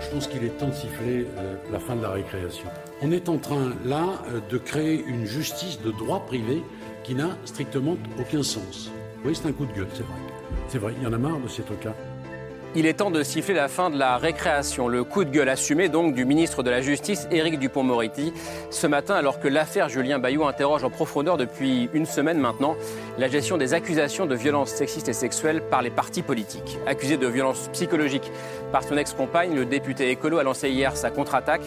Je pense qu'il est temps de siffler euh, la fin de la récréation. On est en train là euh, de créer une justice de droit privé qui n'a strictement aucun sens. Oui, c'est un coup de gueule, c'est vrai. C'est vrai, il y en a marre de ces trucs-là. Il est temps de siffler la fin de la récréation. Le coup de gueule assumé donc du ministre de la Justice, Éric Dupont-Moretti, ce matin alors que l'affaire Julien Bayou interroge en profondeur depuis une semaine maintenant la gestion des accusations de violences sexistes et sexuelles par les partis politiques. Accusé de violences psychologiques par son ex-compagne, le député écolo a lancé hier sa contre-attaque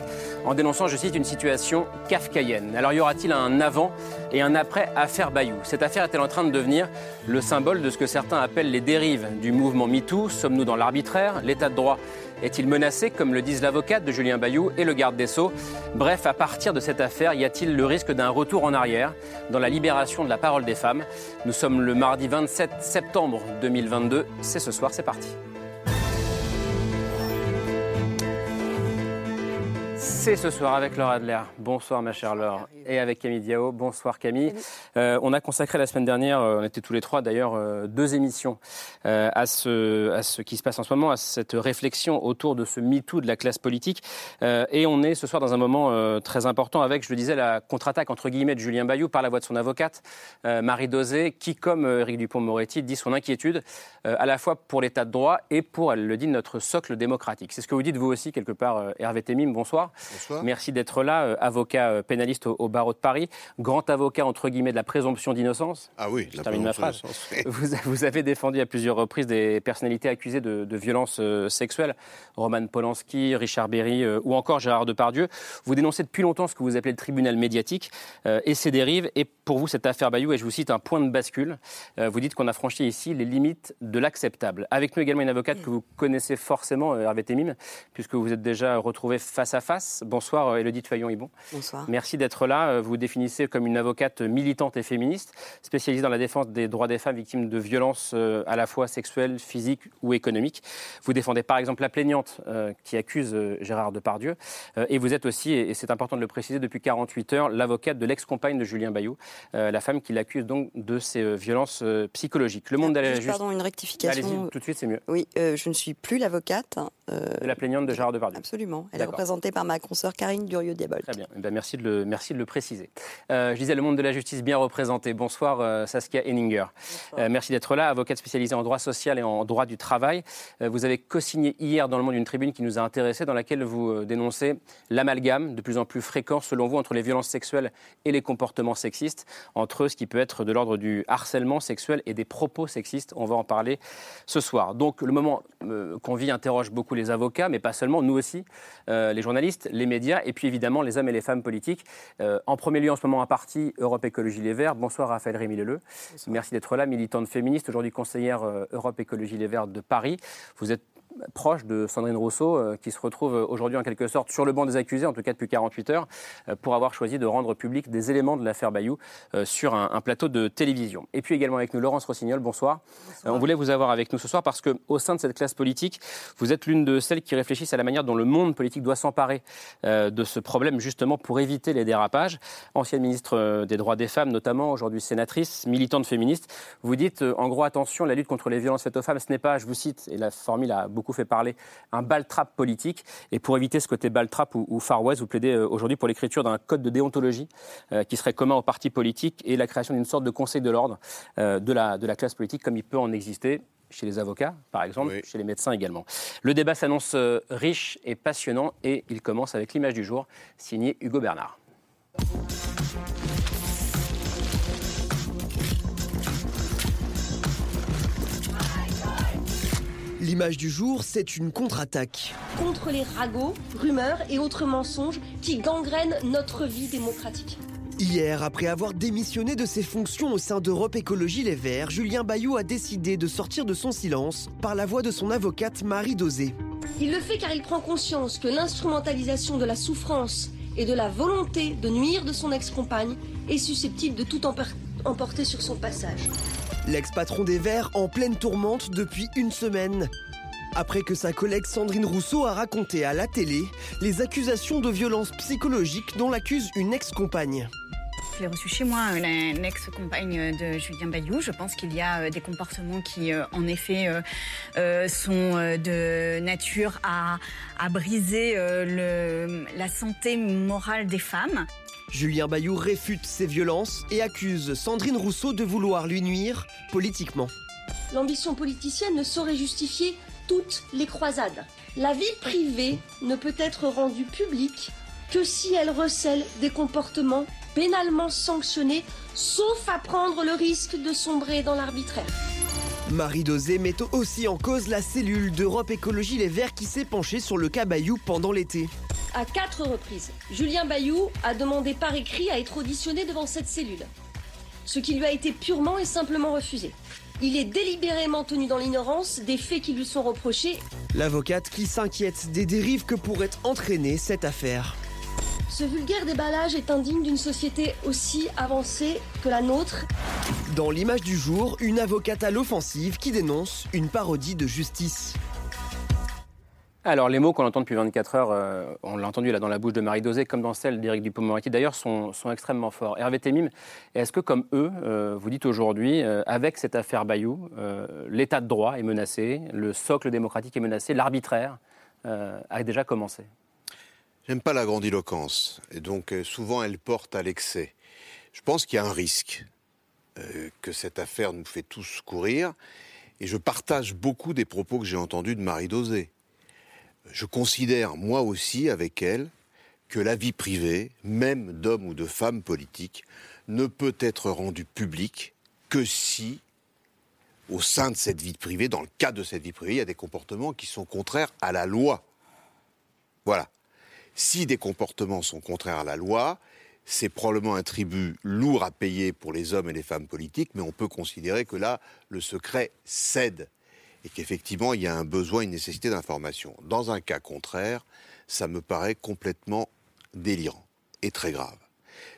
en dénonçant, je cite, une situation kafkaïenne. Alors y aura-t-il un avant et un après affaire Bayou. Cette affaire est-elle en train de devenir le symbole de ce que certains appellent les dérives du mouvement MeToo? Sommes-nous dans l'arbitraire? L'état de droit est-il menacé, comme le disent l'avocate de Julien Bayou et le garde des Sceaux? Bref, à partir de cette affaire, y a-t-il le risque d'un retour en arrière dans la libération de la parole des femmes? Nous sommes le mardi 27 septembre 2022. C'est ce soir, c'est parti. C'est ce soir avec Laura Adler. Bonsoir ma chère Laure. Et avec Camille Diao. Bonsoir Camille. Euh, on a consacré la semaine dernière, euh, on était tous les trois d'ailleurs, euh, deux émissions à, ce, à ce qui se passe en ce moment, à cette réflexion autour de ce MeToo de la classe politique. Et on est ce soir dans un moment très important avec, je le disais, la contre-attaque entre guillemets de Julien Bayou par la voix de son avocate, Marie Dosé, qui, comme Éric Dupont-Moretti, dit son inquiétude à la fois pour l'état de droit et pour, elle le dit, notre socle démocratique. C'est ce que vous dites vous aussi quelque part, euh, Hervé Temim. Bonsoir. Bonsoir. Merci d'être là, euh, avocat euh, pénaliste au, au barreau de Paris, grand avocat entre guillemets de la présomption d'innocence. Ah oui, Je la termine ma phrase. Vous, vous avez défendu à plusieurs reprises des personnalités accusées de, de violences euh, sexuelles, Roman Polanski, Richard Berry euh, ou encore Gérard Depardieu. Vous dénoncez depuis longtemps ce que vous appelez le tribunal médiatique euh, et ses dérives. Et pour vous, cette affaire Bayou, et je vous cite un point de bascule, euh, vous dites qu'on a franchi ici les limites de l'acceptable. Avec nous également une avocate que vous connaissez forcément, euh, Hervé Temim, puisque vous êtes déjà retrouvé face à face. Bonsoir, euh, Élodie Tuaillon-Ibon. Bonsoir. Merci d'être là. Euh, Vous vous définissez comme une avocate militante et féministe, spécialisée dans la défense des droits des femmes victimes de violences euh, à la fois sexuelles, physiques ou économiques. Vous défendez par exemple la plaignante euh, qui accuse euh, Gérard Depardieu. Euh, et vous êtes aussi, et c'est important de le préciser, depuis 48 heures, l'avocate de l'ex-compagne de Julien Bayou, euh, la femme qui l'accuse donc de ces euh, violences euh, psychologiques. Le monde de la justice. Pardon, une rectification. Allez-y, tout de suite, c'est mieux. Oui, euh, je ne suis plus l'avocate. Euh, De la plaignante de Gérard Depardieu. Absolument. Elle est représentée par ma consoeur Karine Durieux-Diabol. Très bien. Eh ben, merci, de le, merci de le préciser. Euh, je disais le monde de la justice bien représenté. Bonsoir euh, Saskia Henninger. Euh, merci d'être là, avocate spécialisée en droit social et en droit du travail. Euh, vous avez co-signé hier dans le monde une tribune qui nous a intéressés, dans laquelle vous euh, dénoncez l'amalgame de plus en plus fréquent, selon vous, entre les violences sexuelles et les comportements sexistes, entre ce qui peut être de l'ordre du harcèlement sexuel et des propos sexistes. On va en parler ce soir. Donc le moment euh, qu'on vit interroge beaucoup les avocats, mais pas seulement, nous aussi, euh, les journalistes, les médias, et puis évidemment les hommes et les femmes politiques. Euh, en premier lieu, en ce moment, un parti Europe Écologie Les Verts. Bonsoir Raphaël Rémy-Leleu. Merci d'être là, militante féministe, aujourd'hui conseillère euh, Europe Écologie Les Verts de Paris. Vous êtes proche de Sandrine Rousseau, euh, qui se retrouve aujourd'hui en quelque sorte sur le banc des accusés, en tout cas depuis 48 heures, euh, pour avoir choisi de rendre public des éléments de l'affaire Bayou euh, sur un, un plateau de télévision. Et puis également avec nous Laurence Rossignol, bonsoir. On voulait vous avoir avec nous ce soir parce que au sein de cette classe politique, vous êtes l'une de celles qui réfléchissent à la manière dont le monde politique doit s'emparer de ce problème justement pour éviter les dérapages. Ancienne ministre des droits des femmes notamment, aujourd'hui sénatrice, militante féministe, vous dites en gros attention, la lutte contre les violences faites aux femmes, ce n'est pas, je vous cite, et la formule a beaucoup fait parler, un bal-trap politique. Et pour éviter ce côté bal-trap ou, ou Far West, vous plaidez euh, aujourd'hui pour l'écriture d'un code de déontologie euh, qui serait commun aux partis politiques et la création d'une sorte de conseil de l'ordre euh, de, la, de la classe politique comme il peut en exister chez les avocats, par exemple, Oui. chez les médecins également. Le débat s'annonce riche et passionnant et il commence avec l'image du jour, signée Hugo Bernard. L'image du jour, c'est une contre-attaque. contre les ragots, rumeurs et autres mensonges qui gangrènent notre vie démocratique. Hier, après avoir démissionné de ses fonctions au sein d'Europe Écologie Les Verts, Julien Bayou a décidé de sortir de son silence par la voix de son avocate Marie Dosé. Il le fait car il prend conscience que l'instrumentalisation de la souffrance et de la volonté de nuire de son ex-compagne est susceptible de tout emporter sur son passage. L'ex-patron des Verts en pleine tourmente depuis une semaine. Après que sa collègue Sandrine Rousseau a raconté à la télé les accusations de violence psychologique dont l'accuse une ex-compagne. J'ai reçu chez moi euh, l'ex-compagne de Julien Bayou. Je pense qu'il y a euh, des comportements qui, euh, en effet, sont de nature à, briser la santé morale des femmes. Julien Bayou réfute ces violences et accuse Sandrine Rousseau de vouloir lui nuire politiquement. L'ambition politicienne ne saurait justifier toutes les croisades. La vie privée ne peut être rendue publique que si elle recèle des comportements pénalement sanctionnés, sauf à prendre le risque de sombrer dans l'arbitraire. Marie Dosé met aussi en cause la cellule d'Europe Écologie Les Verts qui s'est penchée sur le cas Bayou pendant l'été. À quatre reprises, Julien Bayou a demandé par écrit à être auditionné devant cette cellule, ce qui lui a été purement et simplement refusé. Il est délibérément tenu dans l'ignorance des faits qui lui sont reprochés. L'avocate qui s'inquiète des dérives que pourrait entraîner cette affaire. Ce vulgaire déballage est indigne d'une société aussi avancée que la nôtre. Dans l'image du jour, une avocate à l'offensive qui dénonce une parodie de justice. Alors, les mots qu'on entend depuis 24 heures, euh, on l'a entendu là dans la bouche de Marie Dosé, comme dans celle d'Éric Dupond-Moretti, d'ailleurs, sont, extrêmement forts. Hervé Temim, est-ce que, comme eux, euh, vous dites aujourd'hui, euh, avec cette affaire Bayou, l'état de droit est menacé, le socle démocratique est menacé, l'arbitraire a déjà commencé? J'aime pas la grandiloquence, et donc souvent elle porte à l'excès. Je pense qu'il y a un risque que cette affaire nous fait tous courir, et je partage beaucoup des propos que j'ai entendus de Marie Dosé je considère moi aussi avec elle que la vie privée, même d'hommes ou de femmes politiques, ne peut être rendue publique que si, au sein de cette vie privée, dans le cadre de cette vie privée, il y a des comportements qui sont contraires à la loi. Voilà. Si des comportements sont contraires à la loi, c'est probablement un tribut lourd à payer pour les hommes et les femmes politiques, mais on peut considérer que là, le secret cède et qu'effectivement il y a un besoin, une nécessité d'information. Dans un cas contraire, ça me paraît complètement délirant et très grave.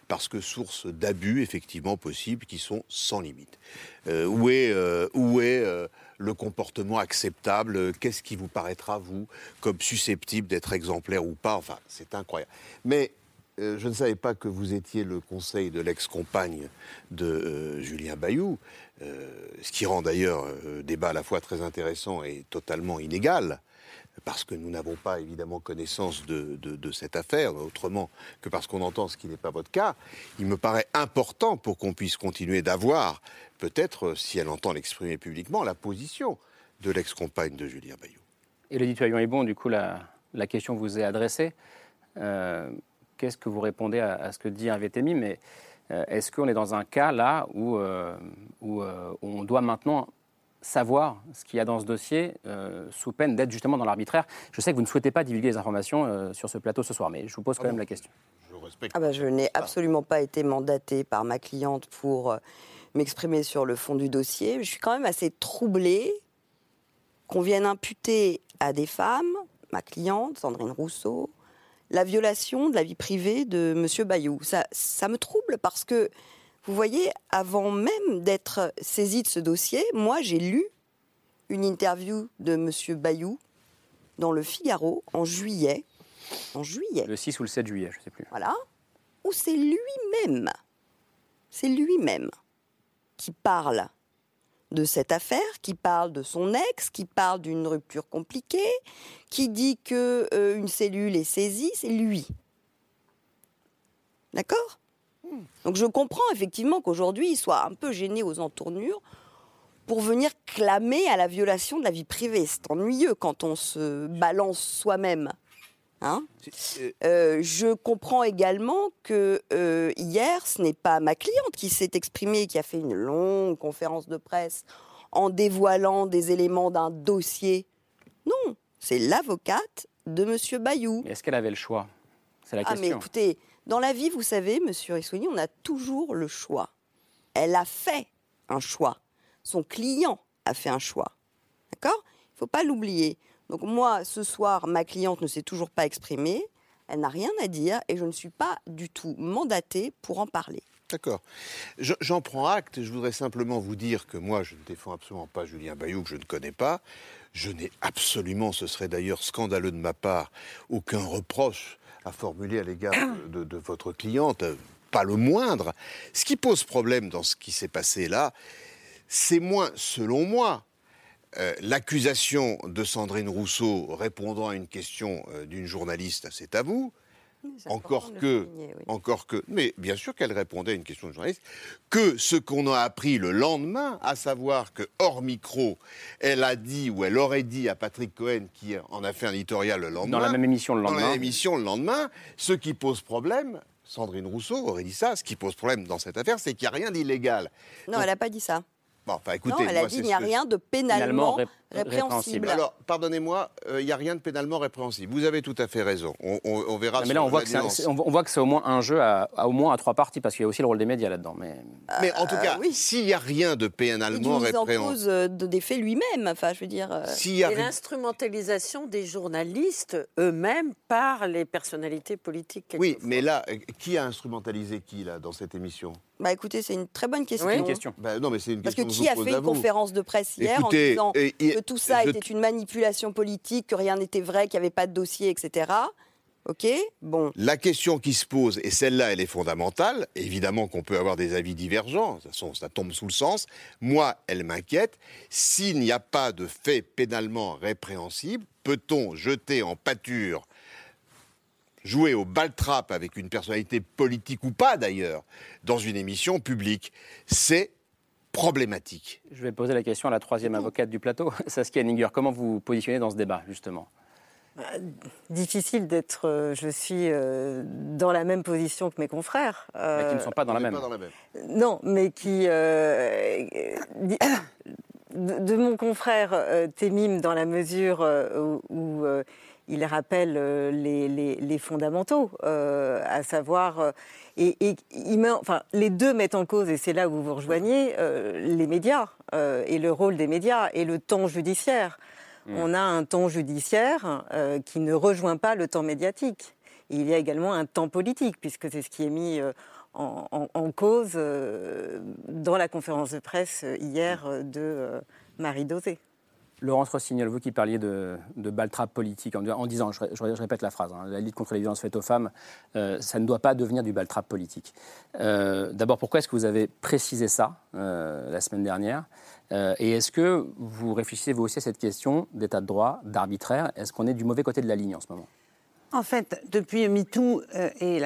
Parce que source d'abus effectivement possibles qui sont sans limite. Euh, où est, euh, euh, le comportement acceptable Qu'est-ce qui vous paraîtra, vous, comme susceptible d'être exemplaire ou pas Enfin, c'est incroyable. Mais euh, je ne savais pas que vous étiez le conseil de l'ex-compagne de euh, Julien Bayou, euh, ce qui rend d'ailleurs le débat à la fois très intéressant et totalement inégal, parce que nous n'avons pas évidemment connaissance de, cette affaire, autrement que parce qu'on entend ce qui n'est pas votre cas. Il me paraît important pour qu'on puisse continuer d'avoir, peut-être, si elle entend l'exprimer publiquement, la position de l'ex-compagne de Julien Bayou. Et le est bon, du coup, la, question vous est adressée qu'est-ce que vous répondez à, ce que dit un VTMI Mais euh, est-ce qu'on est dans un cas là euh, euh, où on doit maintenant savoir ce qu'il y a dans ce dossier sous peine d'être justement dans l'arbitraire Je sais que vous ne souhaitez pas divulguer les informations sur ce plateau ce soir, mais je vous pose quand ah même la question. Je, respecte. Ah bah, je n'ai absolument pas été mandatée par ma cliente pour m'exprimer sur le fond du dossier. Je suis quand même assez troublée qu'on vienne imputer à des femmes, ma cliente, Sandrine Rousseau, la violation de la vie privée de M. Bayou. Ça, ça me trouble parce que, vous voyez, avant même d'être saisi de ce dossier, moi j'ai lu une interview de M. Bayou dans le Figaro en juillet. En juillet. Le 6 ou le 7 juillet, je ne sais plus. Voilà. Où c'est lui-même, c'est lui-même qui parle de cette affaire, qui parle de son ex, qui parle d'une rupture compliquée, qui dit que euh, une cellule est saisie, c'est lui. D'accord? Donc je comprends effectivement qu'aujourd'hui il soit un peu gêné aux entournures pour venir clamer à la violation de la vie privée. C'est ennuyeux quand on se balance soi-même. Hein? Euh, je comprends également que euh, hier, ce n'est pas ma cliente qui s'est exprimée, qui a fait une longue conférence de presse en dévoilant des éléments d'un dossier. Non, c'est l'avocate de M. Bayou. Est-ce qu'elle avait le choix? C'est la ah, question. mais écoutez, dans la vie, vous savez, M. Rissouni, on a toujours le choix. Elle a fait un choix. Son client a fait un choix. D'accord? Il ne faut pas l'oublier. Donc moi, ce soir, ma cliente ne s'est toujours pas exprimée. elle n'a rien à dire et je ne suis pas du tout mandatée pour en parler. D'accord. J'en prends acte. Je voudrais simplement vous dire que moi, je ne défends absolument pas Julien Bayou, que je ne connais pas. Je n'ai absolument, ce serait d'ailleurs scandaleux de ma part, aucun reproche à formuler à l'égard de, votre cliente, pas le moindre. Ce qui pose problème dans ce qui s'est passé là, c'est moins, selon moi, euh, l'accusation de Sandrine Rousseau répondant à une question euh, d'une journaliste, c'est à vous, encore que, encore que, mais bien sûr qu'elle répondait à une question de journaliste, que ce qu'on a appris le lendemain, à savoir que hors micro, elle a dit ou elle aurait dit à Patrick Cohen qui en a fait un éditorial le lendemain, dans la même émission le lendemain, dans la même émission le lendemain, ce qui pose problème. Sandrine Rousseau aurait dit ça. Ce qui pose problème dans cette affaire, c'est qu'il n'y a rien d'illégal. Non, elle n'a pas dit ça. Bon, écoutez, non, elle a dit qu'il n'y a rien de pénalement répréhensible. Alors, pardonnez-moi, euh, il n'y a rien de pénalement répréhensible. Vous avez tout à fait raison. On, verra. mais là, on voit, que on voit, que c'est au moins un jeu à, au moins à trois parties, parce qu'il y a aussi le rôle des médias là-dedans. Mais, mais en tout cas, s'il n'y a rien de pénalement répréhensible. Il euh, de des faits lui-même. Enfin, je veux dire. Euh... A... L'instrumentalisation des journalistes eux-mêmes par les personnalités politiques. Oui, mais là, qui a instrumentalisé qui là dans cette émission? Bah écoutez, c'est une très bonne question. Oui. Une question. Bah, non, mais c'est une Parce que qui a fait une conférence de presse hier en disant que tout ça était une manipulation politique, que rien n'était vrai, qu'il n'y avait pas de dossier, etc. Ok, bon. La question qui se pose, et celle-là, elle est fondamentale. Évidemment qu'on peut avoir des avis divergents, ça, ça tombe sous le sens. Moi, elle m'inquiète. S'il n'y a pas de fait pénalement répréhensible, peut-on jeter en pâture jouer au baltrap avec une personnalité politique ou pas d'ailleurs, dans une émission publique. C'est problématique. Je vais poser la question à la troisième avocate du plateau, Saskia Ninger. Comment vous positionnez dans ce débat, justement? Bah, difficile d'être, euh, je suis euh, dans la même position que mes confrères. Euh, mais qui ne sont pas dans, la même. Non, mais qui, de, mon frère Témim, dans la mesure où il rappelle euh, les, fondamentaux, euh, à savoir. Euh, et, il enfin, les deux mettent en cause, et c'est là où vous vous rejoignez, les médias et le rôle des médias et le temps judiciaire. Mm. On a un temps judiciaire qui ne rejoint pas le temps médiatique. il y a également un temps politique, puisque c'est ce qui est mis en, cause dans la conférence de presse hier de Marie Dosé. Laurence Rossignol, vous qui parliez de, de politique, en, disant, je, répète la phrase, hein, la lutte contre les violences faites aux femmes, euh, ça ne doit pas devenir du baltrap politique. Euh, d'abord, pourquoi est-ce que vous avez précisé ça euh, la semaine dernière Et est-ce que vous réfléchissez vous aussi à cette question d'état de droit, d'arbitraire? Est-ce qu'on est du mauvais côté de la ligne en ce moment? En fait, depuis MeToo euh, et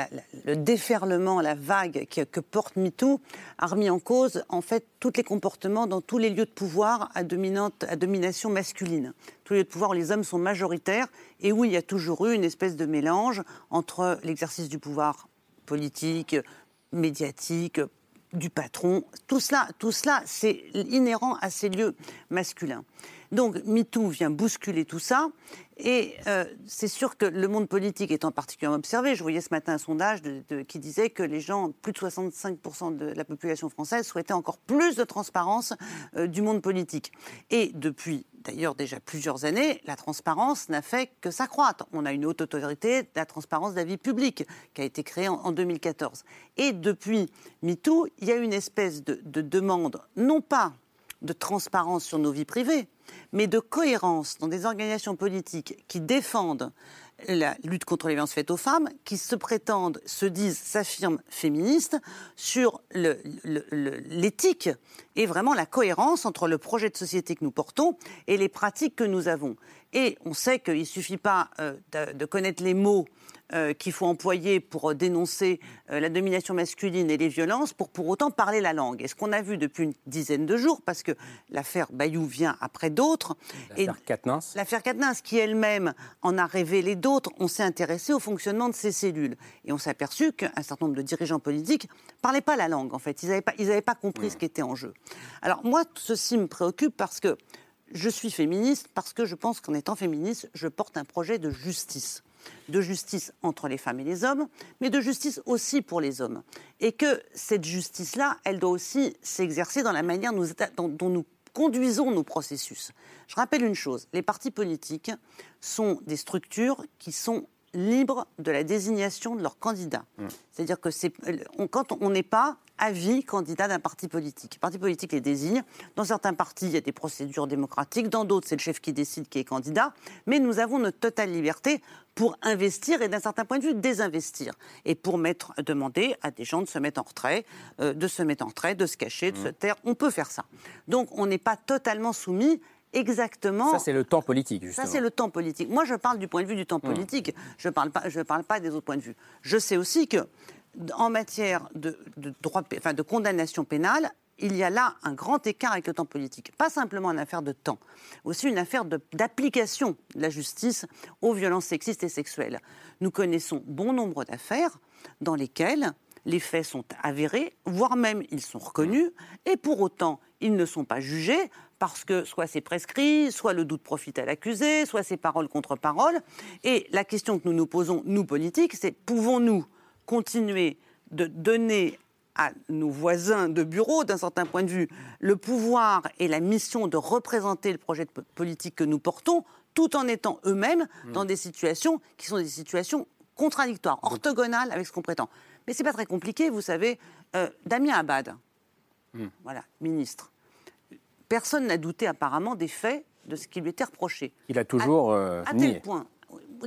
le déferlement, la vague que porte MeToo, a remis en cause en fait tous les comportements dans tous les lieux de pouvoir à, domination masculine. Tous les lieux de pouvoir où les hommes sont majoritaires et où il y a toujours eu une espèce de mélange entre l'exercice du pouvoir politique, médiatique, du patron. Tout cela, tout cela c'est inhérent à ces lieux masculins. Donc MeToo vient bousculer tout ça. Et euh, c'est sûr que le monde politique étant particulièrement observé, je voyais ce matin un sondage qui disait que les gens, plus de 65% de la population française, souhaitaient encore plus de transparence euh, du monde politique. Et depuis d'ailleurs déjà plusieurs années, la transparence n'a fait que s'accroître. On a une haute autorité de la transparence de la vie publique qui a été créée en, 2014. Et depuis MeToo, il y a une espèce de demande, non pas de transparence sur nos vies privées, mais de cohérence dans des organisations politiques qui défendent la lutte contre les violences faites aux femmes, qui se prétendent, se disent, s'affirment féministes sur l'éthique et vraiment la cohérence entre le projet de société que nous portons et les pratiques que nous avons. Et on sait qu'il ne suffit pas euh, de, connaître les mots euh, qu'il faut employer pour dénoncer euh, la domination masculine et les violences pour pour autant parler la langue. Et ce qu'on a vu depuis une dizaine de jours, parce que l'affaire Bayou vient après d'autres. L'affaire Katnins. L'affaire Katnins, qui elle-même en a révélé d'autres, on s'est intéressé au fonctionnement de ces cellules. Et on s'est aperçu qu'un certain nombre de dirigeants politiques ne parlaient pas la langue, en fait. Ils n'avaient pas, pas compris ce qui était en jeu. Alors moi, ceci me préoccupe parce que je suis féministe, parce que je pense qu'en étant féministe, je porte un projet de justice de justice entre les femmes et les hommes, mais de justice aussi pour les hommes. Et que cette justice-là, elle doit aussi s'exercer dans la manière dont, nous conduisons nos processus. Je rappelle une chose, les partis politiques sont des structures qui sont libres de la désignation de leurs candidats. C'est-à-dire que c'est, on- quand on n'est pas avis candidat d'un parti politique. Le parti politique les désigne. Dans certains partis, il y a des procédures démocratiques. Dans d'autres, c'est le chef qui décide qui est candidat. Mais nous avons notre totale liberté pour investir et d'un certain point de vue désinvestir. Et pour mettre, demander à des gens de se mettre en retrait, euh, de se mettre en retrait, de se cacher, de se taire. On peut faire ça. Donc on n'est pas totalement soumis exactement. Ça, c'est le temps politique, justement. Ça, c'est le temps politique. Moi, je parle du point de vue du temps politique. Je ne parle, pas- je parle pas des autres points de vue. Je sais aussi que, en matière de, de droit, pé- enfin, de condamnation pénale, il y a là un grand écart avec le temps politique. Pas simplement une affaire de temps, aussi une affaire de- d'application de, la justice aux violences sexistes et sexuelles. Nous connaissons bon nombre d'affaires dans lesquelles les faits sont avérés, voire même ils sont reconnus, et pour autant ils ne sont pas jugés parce que soit c'est prescrit, soit le doute profite à l'accusé, soit c'est parole contre parole. Et la question que nous nous posons, nous politiques, c'est pouvons-nous continuer de donner à nos voisins de bureau, d'un certain point de vue, le pouvoir et la mission de représenter le projet de politique que nous portons, tout en étant eux-mêmes dans des situations qui sont des situations contradictoires, orthogonales avec ce qu'on prétend. Mais c'est pas très compliqué, vous savez. Euh, Damien Abad, voilà, ministre. Personne n'a douté apparemment des faits de ce qui lui était reproché. Il a toujours euh, À nié. tel point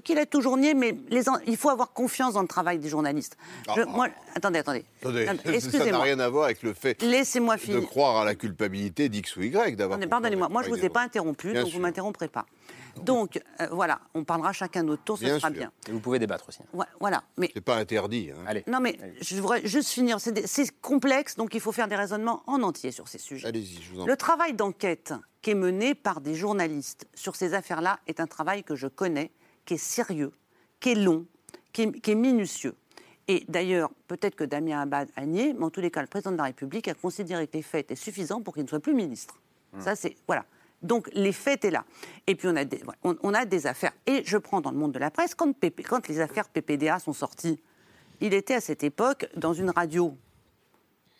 qu'il a toujours nié, mais les en- il faut avoir confiance dans le travail des journalistes. Je- Ah, moi, attendez, attendez. Attendez, Attendez, ça n'a Excusez-moi. rien à voir avec le fait Laissez-moi de finir. croire à la culpabilité d'X ou Y d'avoir. Pardonnez-moi, moi je ne vous ai pas interrompu, Bien donc sûr. vous ne m'interromprez pas. Donc euh, voilà, on parlera chacun notre tour, ce Bien sera sûr. bien. Et vous pouvez débattre aussi. Voi- Voilà, mais C'est pas interdit. hein. Allez. non mais je voudrais juste finir. C'est des- complexe, donc il faut faire des raisonnements en entier sur ces sujets. Allez-y, je vous en Le travail d'enquête qui est mené par des journalistes sur ces affaires-là est un travail que je connais, qui est sérieux, qui est long, qui est, qui est minutieux. Et d'ailleurs, peut-être que Damien Abad a nié, mais en tous les cas, le président de la République a considéré que les faits étaient suffisants pour qu'il ne soit plus ministre. Ça, c'est. Voilà. Donc, les faits étaient là. Et puis, on a, des, voilà, on, on a des affaires. Et je prends dans le monde de la presse, quand, PP quand les affaires PPDA sont sorties, il était à cette époque dans une radio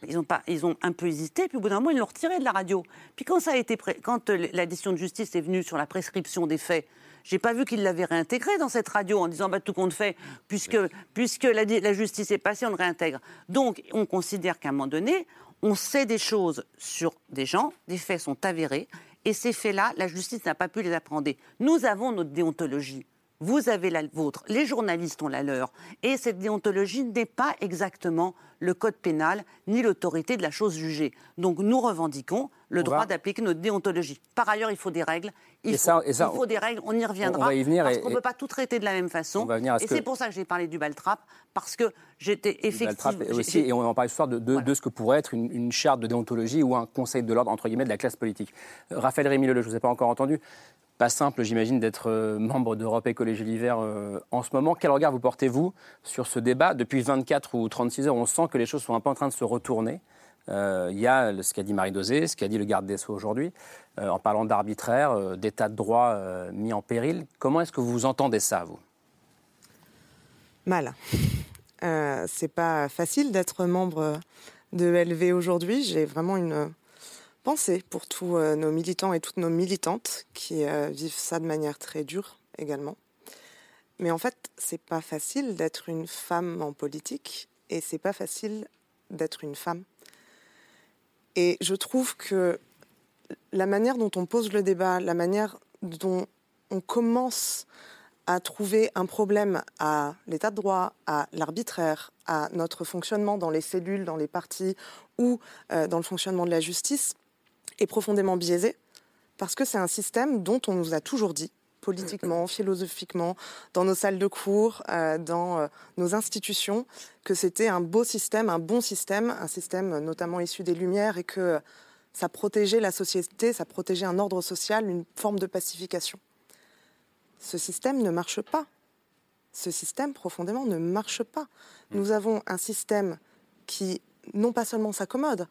ils ont, pas, ils ont un peu hésité, puis au bout d'un moment, ils l'ont retiré de la radio. Puis quand, ça a été quand euh, la décision de justice est venue sur la prescription des faits, j'ai pas vu qu'ils l'avaient réintégré dans cette radio en disant bah, tout compte fait, puisque, puisque la, la justice est passée, on le réintègre. Donc on considère qu'à un moment donné, on sait des choses sur des gens, des faits sont avérés, et ces faits-là, la justice n'a pas pu les appréhender. Nous avons notre déontologie. Vous avez la vôtre, les journalistes ont la leur. Et cette déontologie n'est pas exactement le code pénal ni l'autorité de la chose jugée. Donc nous revendiquons le On droit va- d'appliquer notre déontologie. Par ailleurs, il faut des règles. Il, Et faut, ça- et ça, il faut des règles, on y reviendra. on va y venir parce et- qu'on ne et- peut pas tout traiter de la même façon. On va venir à ce et que- c'est pour ça que j'ai parlé du baltrap, parce que j'étais effectivement... Aussi, et on en parle ce soir de, de- de ce que pourrait être une, une charte de déontologie ou un conseil de l'ordre, entre guillemets, de la classe politique. Euh, Raphaël Rémy Leleu, je ne vous ai pas encore entendu. Pas simple, j'imagine, d'être euh, membre d'Europe Écologie l'hiver euh, en ce moment. Quel regard vous portez-vous sur ce débat? Depuis 24 ou 36 heures, on sent que les choses sont un peu en train de se retourner. Euh, Il y a ce qu'a dit Marie Dosé, ce qu'a dit le garde des Sceaux aujourd'hui, euh, en parlant d'arbitraire, euh, d'état de droit mis en péril. Comment est-ce que vous entendez ça, vous? Mal. Euh, c'est pas facile d'être membre de LV aujourd'hui. J'ai vraiment une pensée pour tous nos militants et toutes nos militantes qui vivent ça de manière très dure également. Mais en fait, c'est pas facile d'être une femme en politique et c'est pas facile d'être une femme. Et je trouve que la manière dont on pose le débat, la manière dont on commence à trouver un problème à l'état de droit, à l'arbitraire, à notre fonctionnement dans les cellules, dans les partis ou euh, dans le fonctionnement de la justice est profondément biaisé parce que c'est un système dont on nous a toujours dit, politiquement, philosophiquement, dans nos salles de cours, euh, dans euh, nos institutions, que c'était un beau système, un bon système, un système notamment issu des Lumières et que ça protégeait la société, ça protégeait un ordre social, une forme de pacification. Ce système ne marche pas. Ce système profondément ne marche pas. Nous avons un système qui non pas seulement s'accommode,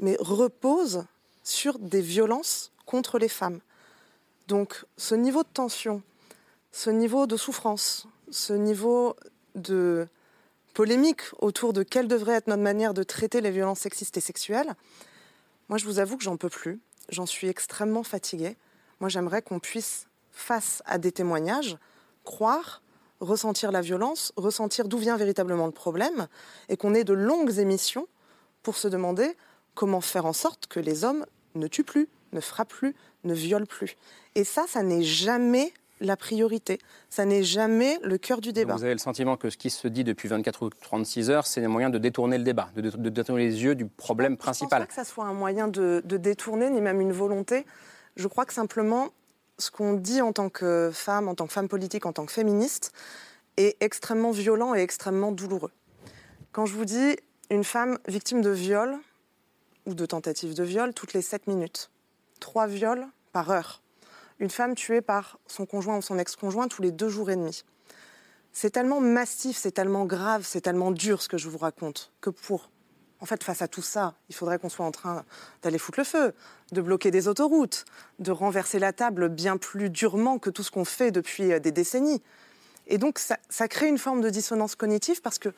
mais repose sur des violences contre les femmes. Donc ce niveau de tension, ce niveau de souffrance, ce niveau de polémique autour de quelle devrait être notre manière de traiter les violences sexistes et sexuelles, moi je vous avoue que j'en peux plus. J'en suis extrêmement fatiguée. Moi j'aimerais qu'on puisse, face à des témoignages, croire ressentir la violence, ressentir d'où vient véritablement le problème, et qu'on ait de longues émissions pour se demander comment faire en sorte que les hommes ne tuent plus, ne frappent plus, ne violent plus. Et ça, ça n'est jamais la priorité. Ça n'est jamais le cœur du débat. vous avez le sentiment que ce qui se dit depuis 24 ou 36 heures, c'est un moyen de détourner le débat, de, détourner les yeux du problème principal. Je ne pense pas que ça soit un moyen de, de détourner, ni même une volonté. Je crois que simplement, ce qu'on dit en tant que femme, en tant que femme politique, en tant que féministe, est extrêmement violent et extrêmement douloureux. Quand je vous dis une femme victime de viol ou de tentative de viol toutes les 7 minutes, trois viols par heure, une femme tuée par son conjoint ou son ex-conjoint tous les deux jours et demi. C'est tellement massif, c'est tellement grave, c'est tellement dur ce que je vous raconte, que pour, en fait, face à tout ça, il faudrait qu'on soit en train d'aller foutre le feu, de bloquer des autoroutes, de renverser la table bien plus durement que tout ce qu'on fait depuis euh, des décennies. Et donc, ça, ça crée une forme de dissonance cognitive parce que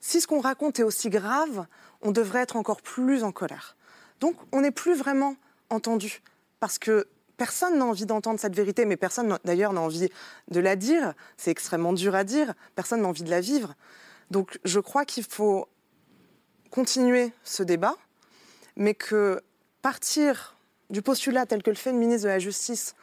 si ce qu'on raconte est aussi grave, on devrait être encore plus en colère. Donc, on n'est plus vraiment entendu parce que Personne n'a envie d'entendre cette vérité, mais personne d'ailleurs n'a envie de la dire. C'est extrêmement dur à dire. Personne n'a envie de la vivre. Donc je crois qu'il faut continuer ce débat, mais que partir du postulat tel que le fait le ministre de la Justice,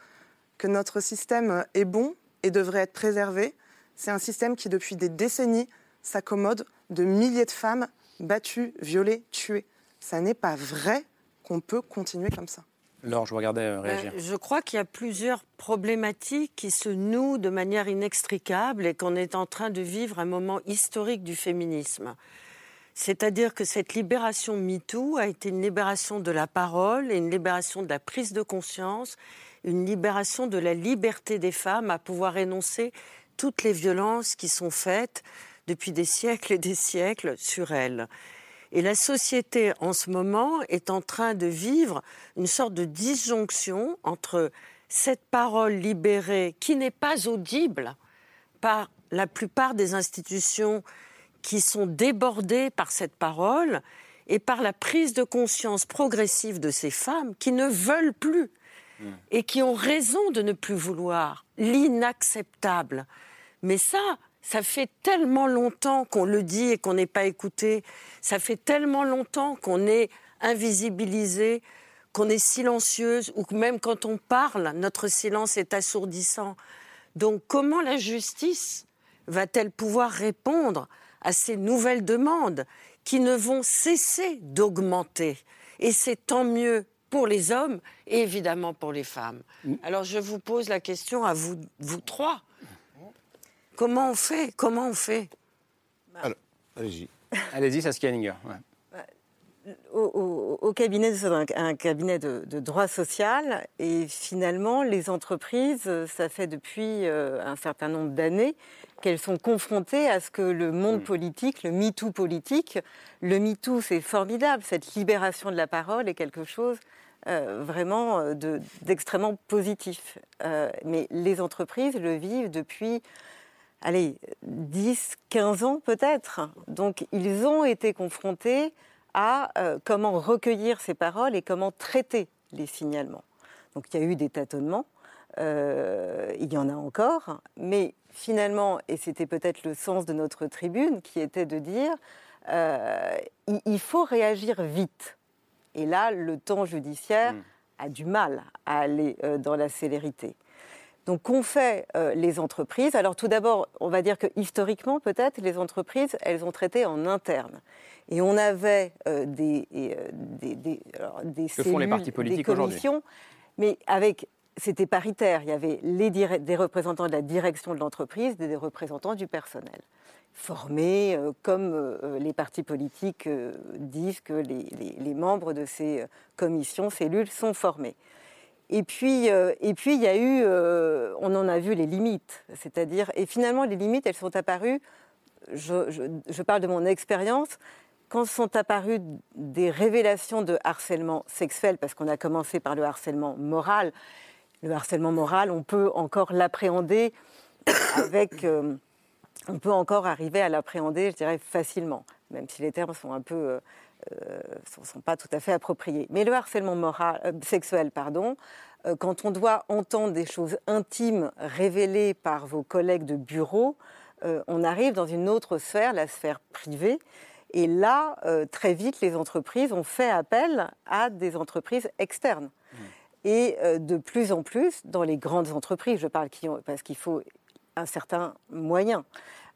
que notre système est bon et devrait être préservé, c'est un système qui depuis des décennies s'accommode de milliers de femmes battues, violées, tuées. Ça n'est pas vrai qu'on peut continuer comme ça. Laure, je regardais euh, réagir. Ben, je crois qu'il y a plusieurs problématiques qui se nouent de manière inextricable et qu'on est en train de vivre un moment historique du féminisme. C'est-à-dire que cette libération MeToo a été une libération de la parole et une libération de la prise de conscience, une libération de la liberté des femmes à pouvoir énoncer toutes les violences qui sont faites depuis des siècles et des siècles sur elles. Et la société, en ce moment, est en train de vivre une sorte de disjonction entre cette parole libérée qui n'est pas audible par la plupart des institutions qui sont débordées par cette parole et par la prise de conscience progressive de ces femmes qui ne veulent plus hmm. et qui ont raison de ne plus vouloir l'inacceptable. Mais ça, ça fait tellement longtemps qu'on le dit et qu'on n'est pas écouté. Ça fait tellement longtemps qu'on est invisibilisé, qu'on est silencieuse, ou que même quand on parle, notre silence est assourdissant. Donc comment la justice va-t-elle pouvoir répondre à ces nouvelles demandes qui ne vont cesser d'augmenter? Et c'est tant mieux pour les hommes et évidemment pour les femmes. Mm. Alors je vous pose la question à vous, vous trois. Comment on fait? Comment on fait? Allez-y. allez-y, Saskia Henninger. Au, cabinet, un, un cabinet de, droit social, et finalement, les entreprises, ça fait depuis euh, un certain nombre d'années qu'elles sont confrontées à ce que le monde mm. politique, le MeToo politique, le MeToo, c'est formidable, cette libération de la parole est quelque chose euh, vraiment euh, d'extrêmement positif. mais les entreprises le vivent depuis allez, 10, 15 ans peut-être. Donc ils ont été confrontés à euh, comment recueillir ces paroles et comment traiter les signalements. Donc il y a eu des tâtonnements, euh, il y en a encore, mais finalement, et c'était peut-être le sens de notre tribune, qui était de dire, euh, il, faut réagir vite. Et là, le temps judiciaire hmm. a du mal à aller dans la célérité. Donc, qu'ont fait euh, les entreprises? Alors, tout d'abord, on va dire que historiquement, peut-être, les entreprises, elles ont traité en interne. Et on avait euh, des, euh, des, des, des font les partis politiques des commissions, mais avec c'était paritaire. Il y avait les des représentants de la direction de l'entreprise, des représentants du personnel, formés comme les partis politiques disent que les, les, membres de ces commissions, cellules sont formés. Et puis, euh, et puis, il y a eu, euh, on en a vu les limites. C'est-à-dire, et finalement, les limites, elles sont apparues, je, parle de mon expérience, quand sont apparues des révélations de harcèlement sexuel, parce qu'on a commencé par le harcèlement moral. Le harcèlement moral, on peut encore l'appréhender avec. Euh, on peut encore arriver à l'appréhender, je dirais, facilement, même si les termes sont un peu ne euh, sont pas tout à fait appropriés. Mais le harcèlement moral, euh, sexuel, pardon, euh, quand on doit entendre des choses intimes révélées par vos collègues de bureau, on arrive dans une autre sphère, la sphère privée. Et là, très vite, les entreprises ont fait appel à des entreprises externes. Et euh, de plus en plus, dans les grandes entreprises, je parle parce qu'il faut un certain moyen.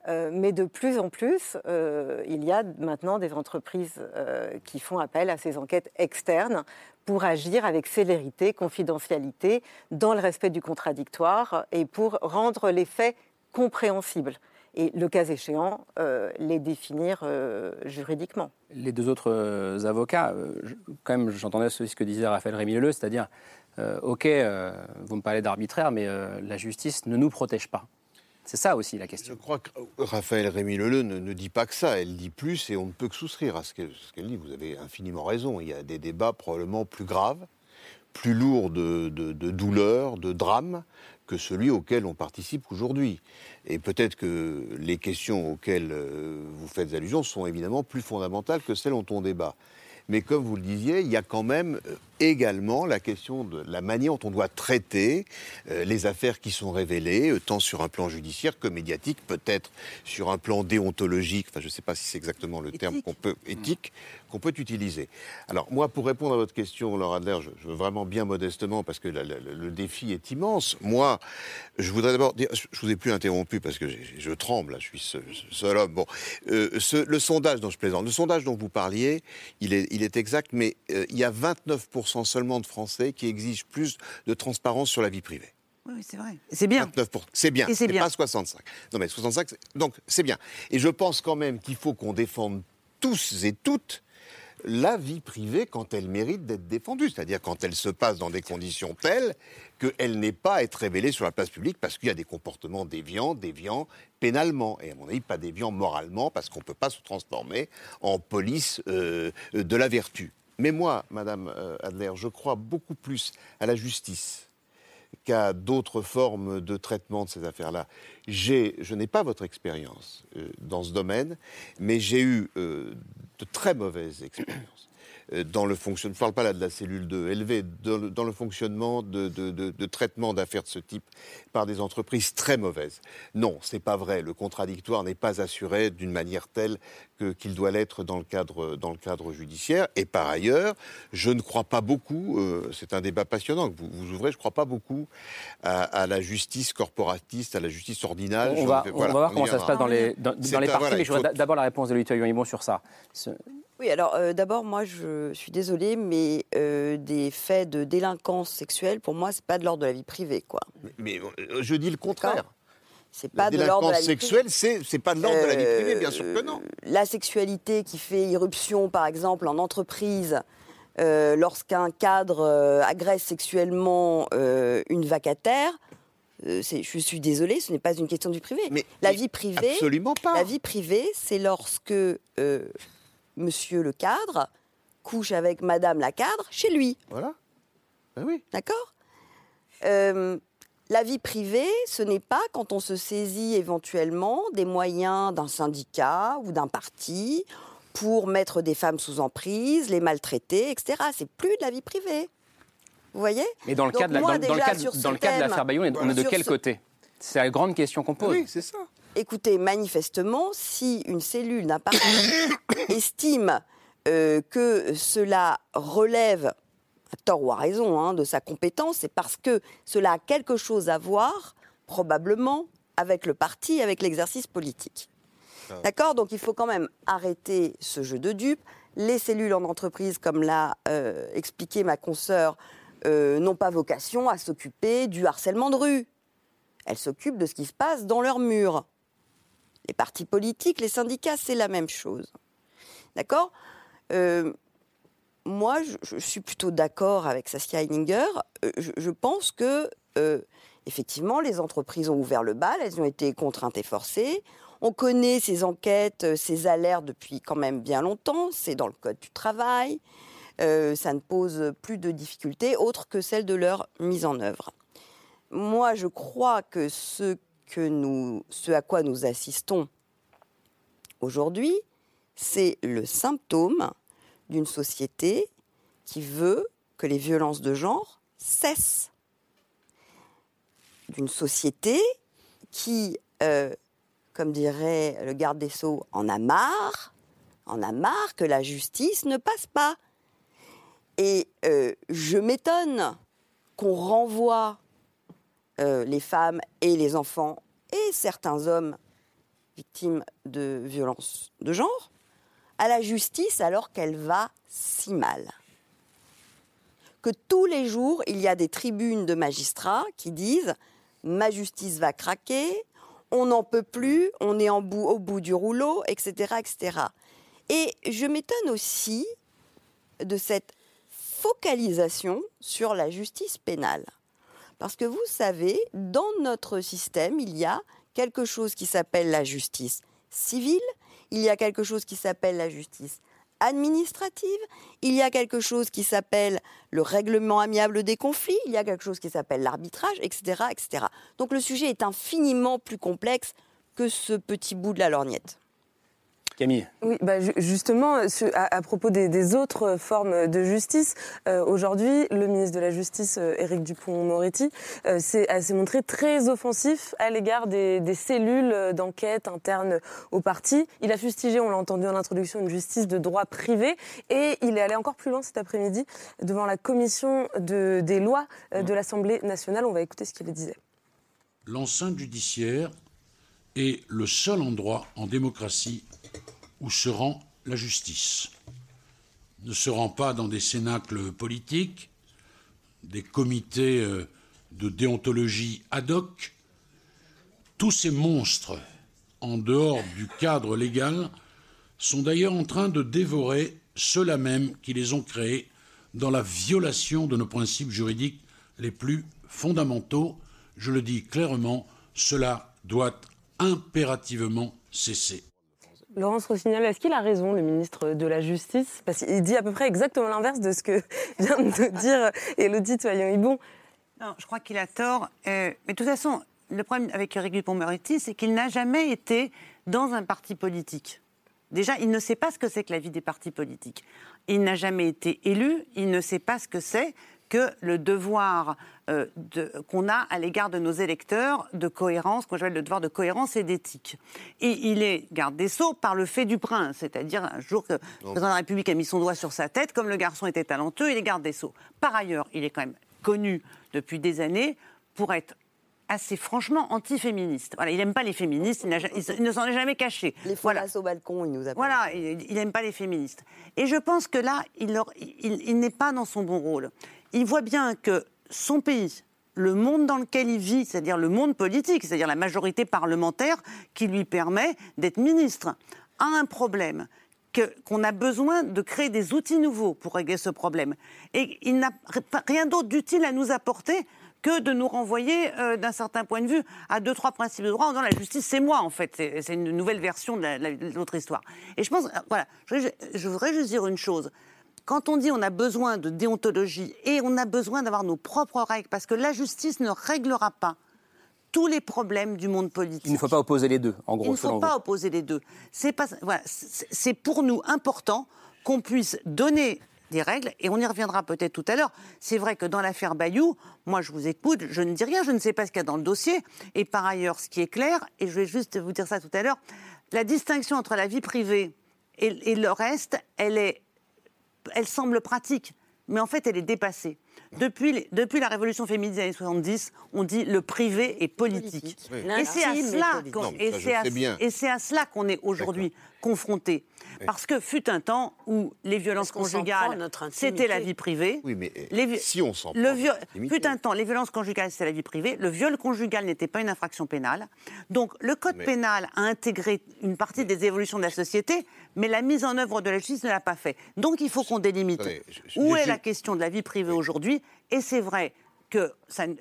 Euh, mais de plus en plus, euh, il y a maintenant des entreprises euh, qui font appel à ces enquêtes externes pour agir avec célérité, confidentialité, dans le respect du contradictoire et pour rendre les faits compréhensibles. Et le cas échéant, les définir juridiquement. Les deux autres avocats, quand même, j'entendais ce que disait Raphaël Rémy-Leleu, c'est-à-dire, OK, vous me parlez d'arbitraire, mais la justice ne nous protège pas. C'est ça aussi la question. Je crois que Raphaël Rémy-Leleu ne, ne dit pas que ça, elle dit plus et on ne peut que souscrire à ce qu'elle ce qu'elle dit. Vous avez infiniment raison. Il y a des débats probablement plus graves, plus lourds de, de, de douleur, de drame que celui auquel on participe aujourd'hui. Et peut-être que les questions auxquelles euh, vous faites allusion sont évidemment plus fondamentales que celles dont on débat. Mais comme vous le disiez, il y a quand même euh, également la question de la manière dont on doit traiter euh, les affaires qui sont révélées, euh, tant sur un plan judiciaire que médiatique, peut-être sur un plan déontologique, enfin je ne sais pas si c'est exactement le terme qu'on peut, éthique, qu'on peut utiliser. Alors moi, pour répondre à votre question, Laura Adler, je, je veux vraiment bien modestement, parce que la- la- la- le défi est immense. Moi, je voudrais d'abord dire, je vous ai plus interrompu parce que je tremble, là, je suis seul, seul homme. Bon, Euh, ce- le sondage dont je plaisante, le sondage dont vous parliez, il est, il est exact, mais euh, il y a 29% seulement de Français qui exigent plus de transparence sur la vie privée. Oui, c'est vrai. C'est bien. 29%. C'est bien. Et c'est bien. pas 65. Non, mais 65, c'est- donc c'est bien. Et je pense quand même qu'il faut qu'on défende tous et toutes la vie privée quand elle mérite d'être défendue, c'est-à-dire quand elle se passe dans des conditions telles qu'elle n'est pas à être révélée sur la place publique parce qu'il y a des comportements déviants, déviants pénalement, et à mon avis pas déviants moralement parce qu'on ne peut pas se transformer en police euh, de la vertu. Mais moi, Madame euh, Adler, je crois beaucoup plus à la justice qu'à d'autres formes de traitement de ces affaires-là. Je n'ai pas votre expérience euh, dans ce domaine, mais j'ai eu euh, de très mauvaises expériences dans le fonctionnement. Je ne parle pas là de la cellule de LV, dans le, dans le fonctionnement de, de- de- de traitement d'affaires de ce type par des entreprises très mauvaises. Non, c'est pas vrai. Le contradictoire n'est pas assuré d'une manière telle qu'il doit l'être dans le cadre dans le cadre judiciaire. Et par ailleurs, je ne crois pas beaucoup. euh, c'est un débat passionnant que vous, vous ouvrez. Je ne crois pas beaucoup à, à la justice corporatiste, à la justice ordinale. On va, voilà, on va voir comment ça se passe dans les, dans, dans les parties, voilà, mais je voudrais d'abord la réponse de Lolita Huimon sur ça. Ce- Oui, alors euh, d'abord, moi, je suis désolée, mais euh, des faits de délinquance sexuelle, pour moi, c'est pas de l'ordre de la vie privée, quoi. Mais euh, je dis le contraire. C'est La pas de l'ordre de la vie privée. sexuelle, c'est c'est pas de l'ordre de la vie privée, bien sûr que non. La sexualité qui fait irruption, par exemple, en entreprise, lorsqu'un cadre agresse sexuellement une vacataire, euh, je suis désolée, ce n'est pas une question du privé. la vie privée, absolument pas. La vie privée, c'est lorsque euh, Monsieur le cadre couche avec Madame la cadre chez lui. Voilà. Ben oui. D'accord? Euh, La vie privée, ce n'est pas quand on se saisit éventuellement des moyens d'un syndicat ou d'un parti pour mettre des femmes sous emprise, les maltraiter, etc. C'est plus de la vie privée. Vous voyez? Mais dans le cas de l'affaire Bayoun, on est de quel ce- côté? C'est la grande question qu'on pose. Oui, c'est ça. Écoutez, manifestement, si une cellule d'un parti estime euh, que cela relève, à tort ou à raison, hein, de sa compétence, c'est parce que cela a quelque chose à voir, probablement, avec le parti, avec l'exercice politique. D'accord? Donc il faut quand même arrêter ce jeu de dupes. Les cellules en entreprise, comme l'a euh, expliqué ma consoeur, euh, n'ont pas vocation à s'occuper du harcèlement de rue. Elles s'occupent de ce qui se passe dans leurs murs. Les partis politiques, les syndicats, c'est la même chose. D'accord? Euh, Moi, je, suis plutôt d'accord avec Saskia Heininger. Euh, Je, pense que, euh, effectivement, les entreprises ont ouvert le bal, elles ont été contraintes et forcées. On connaît ces enquêtes, ces alertes depuis quand même bien longtemps. C'est dans le Code du travail. Ça ne pose plus de difficultés autres que celles de leur mise en œuvre. Moi, je crois que ce, ce à quoi nous assistons aujourd'hui, c'est le symptôme d'une société qui veut que les violences de genre cessent. d'une société qui, euh, comme dirait le garde des Sceaux, en a marre, en a marre que la justice ne passe pas. Et euh, je m'étonne qu'on renvoie euh, les femmes et les enfants et certains hommes victimes de violences de genre à la justice alors qu'elle va si mal. Que tous les jours, il y a des tribunes de magistrats qui disent ma justice va craquer, on n'en peut plus, on est en bout, au bout du rouleau, etc. etc. Et je m'étonne aussi de cette focalisation sur la justice pénale. Parce que vous savez, dans notre système, il y a quelque chose qui s'appelle la justice civile, il y a quelque chose qui s'appelle la justice administrative, il y a quelque chose qui s'appelle le règlement amiable des conflits, il y a quelque chose qui s'appelle l'arbitrage, etc., etc. Donc le sujet est infiniment plus complexe que ce petit bout de la lorgnette. Camille. Oui, bah, justement, à, propos des, autres formes de justice, euh, aujourd'hui, le ministre de la Justice, euh, Éric Dupont-Moretti, euh, s'est montré très offensif à l'égard des, cellules d'enquête internes au parti. Il a fustigé, on l'a entendu en introduction, une justice de droit privé et il est allé encore plus loin cet après-midi devant la commission des lois de l'Assemblée nationale. On va écouter ce qu'il disait. L'enceinte judiciaire est le seul endroit en démocratie où se rend la justice? Ne se rend pas dans des cénacles politiques, des comités euh, de déontologie ad hoc. Tous ces monstres, en dehors du cadre légal, sont d'ailleurs en train de dévorer ceux-là même qui les ont créés dans la violation de nos principes juridiques les plus fondamentaux. Je le dis clairement, cela doit impérativement cesser. Laurence Rossignol, est-ce qu'il a raison, le ministre de la Justice? Parce qu'il dit à peu près exactement l'inverse de ce que vient de dire Élodie Toyon-Hibon. Non, je crois qu'il a tort. Euh, mais de toute façon, le problème avec Eric Dupond-Moretti, c'est qu'il n'a jamais été dans un parti politique. Déjà, il ne sait pas ce que c'est que la vie des partis politiques. Il n'a jamais été élu, il ne sait pas ce que c'est que le devoir euh, qu'on a à l'égard de nos électeurs de cohérence, qu'on appelle le devoir de cohérence et d'éthique. Et il est garde des Sceaux par le fait du prince, c'est-à-dire un jour que le président de la République a mis son doigt sur sa tête, comme le garçon était talentueux, il est garde des Sceaux. Par ailleurs, il est quand même connu depuis des années pour être assez franchement anti-féministe. Voilà, il n'aime pas les féministes, il, ne s'en est jamais caché. Les voilà. au balcon, il nous appelle. Voilà, il n'aime pas les féministes. Et je pense que là, il, il n'est pas dans son bon rôle il voit bien que son pays, le monde dans lequel il vit, c'est-à-dire le monde politique, c'est-à-dire la majorité parlementaire qui lui permet d'être ministre, a un problème qu'on a besoin de créer des outils nouveaux pour régler ce problème. Et il n'a rien d'autre d'utile à nous apporter que de nous renvoyer euh, d'un certain point de vue à deux, trois principes de droit en disant la justice, c'est moi, en fait. C'est une nouvelle version de l'autre histoire. Et je pense, euh, voilà, je voudrais juste dire une chose. Quand on dit on a besoin de déontologie et on a besoin d'avoir nos propres règles, parce que la justice ne réglera pas tous les problèmes du monde politique. Il ne faut pas opposer les deux, en gros. Il ne faut pas opposer les deux. C'est voilà, pour nous important qu'on puisse donner des règles, et on y reviendra peut-être tout à l'heure. C'est vrai que dans l'affaire Bayou, moi je vous écoute, je ne dis rien, je ne sais pas ce qu'il y a dans le dossier, et par ailleurs, ce qui est clair, et je vais juste vous dire ça tout à l'heure, la distinction entre la vie privée et, et le reste, elle est elle semble pratique, mais en fait, elle est dépassée. Depuis, depuis la révolution féminine des années 70, on dit le privé est politique. Et c'est à cela qu'on est aujourd'hui confronté. Parce que fut un temps où les violences conjugales, c'était la vie privée. Oui, mais si on s'en le Fut un temps, les violences conjugales, c'était la vie privée. Le viol conjugal n'était pas une infraction pénale. Donc, le code pénal a intégré une partie des évolutions de la société, mais la mise en œuvre de la justice ne l'a pas fait. Donc, il faut qu'on délimite. Où est la question de la vie privée aujourd'hui? Et c'est vrai que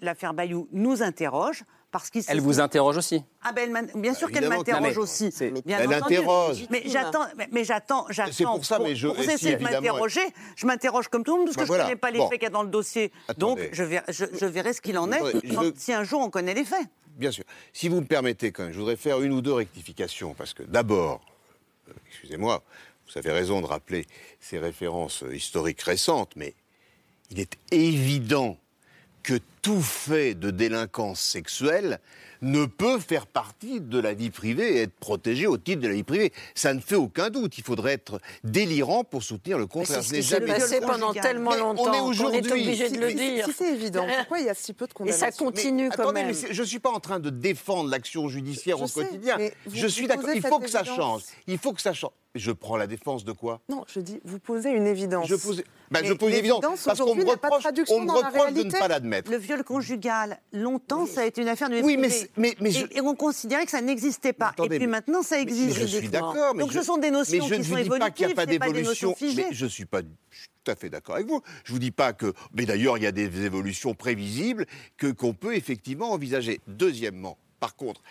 l'affaire Bayou nous interroge. Parce elle vous interroge aussi ah ben, Bien sûr qu'elle m'interroge aussi. Bien elle interroge. Mais j'attends, mais j'attends, j'attends. C'est pour ça, mais je. Pour essayer de m'interroger, je m'interroge comme tout le monde, parce que je ne connais pas les faits qu'il y a dans le dossier. Donc, je verrai, je, verrai ce qu'il en est si un jour on connaît les faits. Bien sûr. Si vous me permettez, quand même, je voudrais faire une ou deux rectifications, parce que d'abord, euh, excusez-moi, vous avez raison de rappeler ces références historiques récentes, mais il est évident que tout fait de délinquance sexuelle ne peut faire partie de la vie privée et être protégé au titre de la vie privée. Ça ne fait aucun doute. Il faudrait être délirant pour soutenir le contraire. c'est ce qui s'est passé pendant tellement Mais longtemps On est aujourd'hui. est obligé de le dire. Si c'est évident, pourquoi il y a si peu de Et condamnations ça continue quand Attendez, même. mais je ne suis pas en train de défendre l'action judiciaire Je au sais, quotidien. vous- Je suis d'accord. Il faut que ça change. Il faut que ça change. Je prends la défense de quoi? Non, je dis, vous posez une évidence. Je pose, ben, je pose une évidence. Parce qu'on me reproche, on me reproche de ne pas l'admettre. Le viol conjugal, longtemps, ça a été une affaire de Oui, mais je- et, et on considérait que ça n'existait pas. Attendez, et puis maintenant, ça existe. je suis d'accord. Donc je- ce sont des notions je qui ne sont vous dis pas qu'il n'y a évolutives, pas d'évolution. je suis pas. Je suis tout à fait d'accord avec vous. Je vous dis pas que. Mais d'ailleurs, il y a des évolutions prévisibles que qu'on peut effectivement envisager. Deuxièmement, par contre.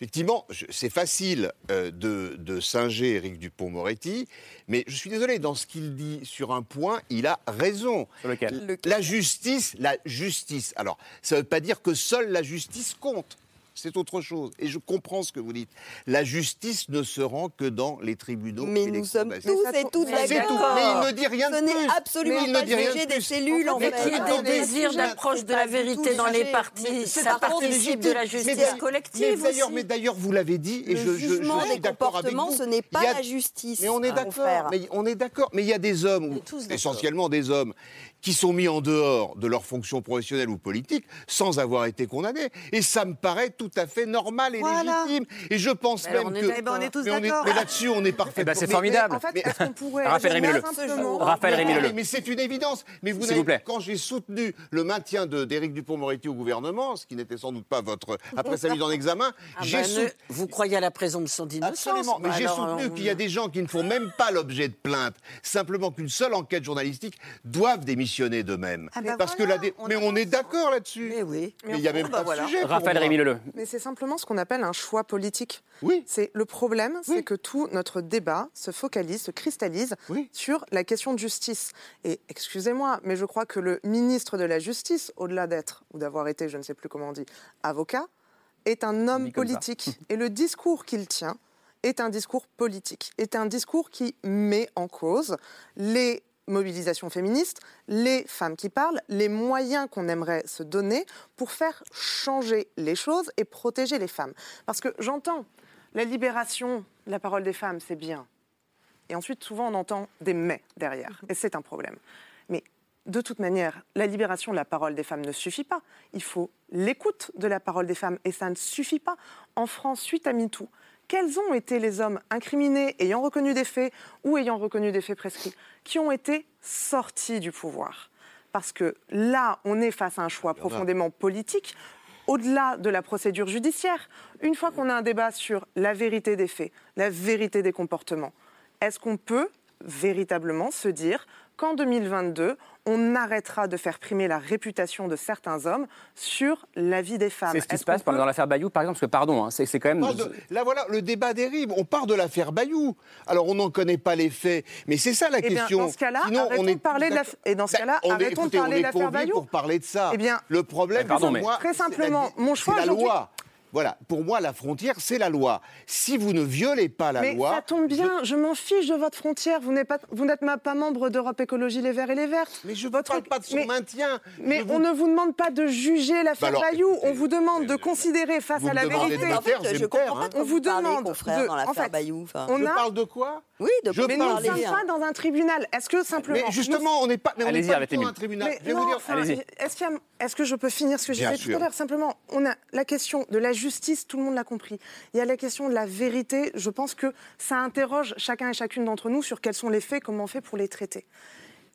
Effectivement, c'est facile euh, de, de singer Éric Dupont-Moretti, mais je suis désolé, dans ce qu'il dit sur un point, il a raison. Sur lequel? La justice, la justice. Alors, ça ne veut pas dire que seule la justice compte. C'est autre chose. Et je comprends ce que vous dites. La justice ne se rend que dans les tribunaux. Mais et les nous sommes tous et toutes C'est tout. d'accord. Mais il ne dit rien de Ce plus. n'est absolument Mais il pas ne dit rien sujet de des plus. cellules, en Mais fait. qu'il y ait des désirs d'approche de la vérité dans les partis, C'est ça participe de la justice collective mais d'ailleurs, aussi. mais d'ailleurs, vous l'avez dit, et Le je, je- suis des d'accord avec comportements, vous. ce n'est pas la justice. Mais on est d'accord. Mais on est d'accord. Mais il y a des hommes, essentiellement des hommes, qui sont mis en dehors de leur fonction professionnelle ou politique sans avoir été condamnés. Et ça me paraît tout à fait normal et Voilà. légitime. Et je pense alors, même on est que. Eh ben, on est tous mais, on est- d'accord. mais là-dessus, on est parfait. Eh ben, c'est formidable. En fait, Mais- est-ce qu'on pourrait Raphaël simplement- Raphaël mais- Rémy-Leleu. Mais c'est une évidence. Mais vous vous plaît. quand j'ai soutenu le maintien de- d'Éric Dupont-Moretti au gouvernement, ce qui n'était sans doute pas votre après sa mise en examen, Ah j'ai bah, soutenu. Vous croyez à la présomption d'innocence Absolument, mais Bah j'ai soutenu qu'il y a des gens qui ne font même pas l'objet de plainte, simplement qu'une seule enquête journalistique doivent démissionner d'eux-mêmes. Ah bah Parce que voilà, la dé- on mais on est d'accord là-dessus. Mais oui. Mais il n'y a même bah pas de sujet. Raphaël moi. Mais c'est simplement ce qu'on appelle un choix politique. Oui. C'est le problème, c'est que tout notre débat se focalise, se cristallise Oui. sur la question de justice. Et excusez-moi, mais je crois que le ministre de la Justice, au-delà d'être ou d'avoir été, je ne sais plus comment on dit, avocat, est un homme politique. Et le discours qu'il tient est un discours politique, est un discours qui met en cause les mobilisations féministes, les femmes qui parlent, les moyens qu'on aimerait se donner pour faire changer les choses et protéger les femmes. Parce que j'entends la libération, la parole des femmes, c'est bien. Et ensuite, souvent, on entend des mais derrière. Et c'est un problème. Mais de toute manière, la libération de la parole des femmes ne suffit pas. Il faut l'écoute de la parole des femmes. Et ça ne suffit pas. En France, suite à MeToo, quels ont été les hommes incriminés, ayant reconnu des faits ou ayant reconnu des faits prescrits, qui ont été sortis du pouvoir? Parce que là, on est face à un choix profondément politique. Au-delà de la procédure judiciaire, une fois qu'on a un débat sur la vérité des faits, la vérité des comportements, est-ce qu'on peut véritablement se dire qu'en 2022, on arrêtera de faire primer la réputation de certains hommes sur la vie des femmes C'est ce qui Est-ce se passe peut- dans l'affaire Bayou, par exemple, parce que pardon, hein, c'est c'est quand même. De- là voilà, le débat dérive. On part de l'affaire Bayou. Alors on n'en connaît pas les faits, mais c'est ça la Eh bien, question. dans ce cas-là, Sinon, arrêtons on est de parler de la- et dans ce Ben, cas-là, on est- arrêtons de écoutez, parler on de est l'affaire conviés Bayou. pour parler de ça. Eh bien, le problème, Mais pardon, mais- moi, Très la- simplement, mon choix c'est la aujourd'hui- loi. Voilà, pour moi, la frontière, c'est la loi. Si vous ne violez pas la Mais loi, ça tombe bien, je, m'en fiche de votre frontière. Vous n'êtes pas, vous n'êtes pas membre d'Europe Écologie Les Verts et les Vertes. mais je ne Votre- parle pas de son mais- maintien. Mais Je on vous- ne vous demande pas de juger l'affaire Bah Bayou. écoutez, On vous demande de considérer face vous à me la vérité. En fait, je comprends pas hein. de On vous parlez, demande confrère, de- dans en fait, Bayou. Enfin, on Je a- parle de quoi? Oui, de je quoi Mais parle nous ne sommes pas dans un tribunal. Est-ce que simplement. Mais justement, on n'est pas, mais on Allez-y, pas Mille. un tribunal. Vous. Est-ce que je peux finir ce que j'ai fait tout à l'heure? Simplement, on a la question de la justice, tout le monde l'a compris. Il y a la question de la vérité. Je pense que ça interroge chacun et chacune d'entre nous sur quels sont les faits, comment on fait pour les traiter.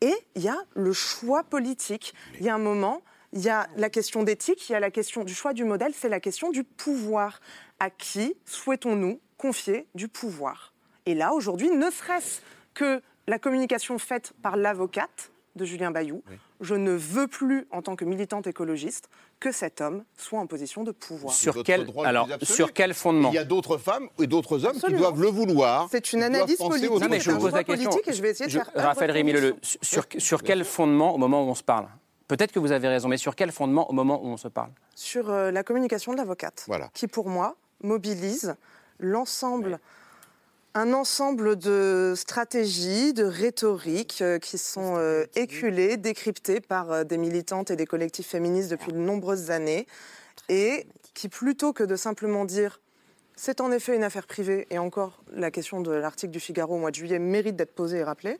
Et il y a le choix politique. Il y a un moment, il y a la question d'éthique, il y a la question du choix du modèle, c'est la question du pouvoir. À qui souhaitons-nous confier du pouvoir? Et là, aujourd'hui, ne serait-ce que la communication faite par l'avocate de Julien Bayou, je ne veux plus, en tant que militante écologiste, que cet homme soit en position de pouvoir. Sur quel, alors, sur quel fondement Il y a d'autres femmes et d'autres hommes Absolument. qui doivent le vouloir. C'est une analyse politique. autre Non, mais je c'est vous un pose choix la question. politique et je vais essayer de Je- faire Raphaël Rémy-Leleu, sur, sur quel fondement, au moment où on se parle? Peut-être que vous avez raison, mais sur quel fondement, au moment où on se parle? Sur euh, la communication de l'avocate, Voilà. qui pour moi mobilise l'ensemble un ensemble de stratégies, de rhétoriques euh, qui sont euh, éculées, décryptées par euh, des militantes et des collectifs féministes depuis de nombreuses années, et qui, plutôt que de simplement dire c'est en effet une affaire privée, et encore la question de l'article du Figaro au mois de juillet mérite d'être posée et rappelée,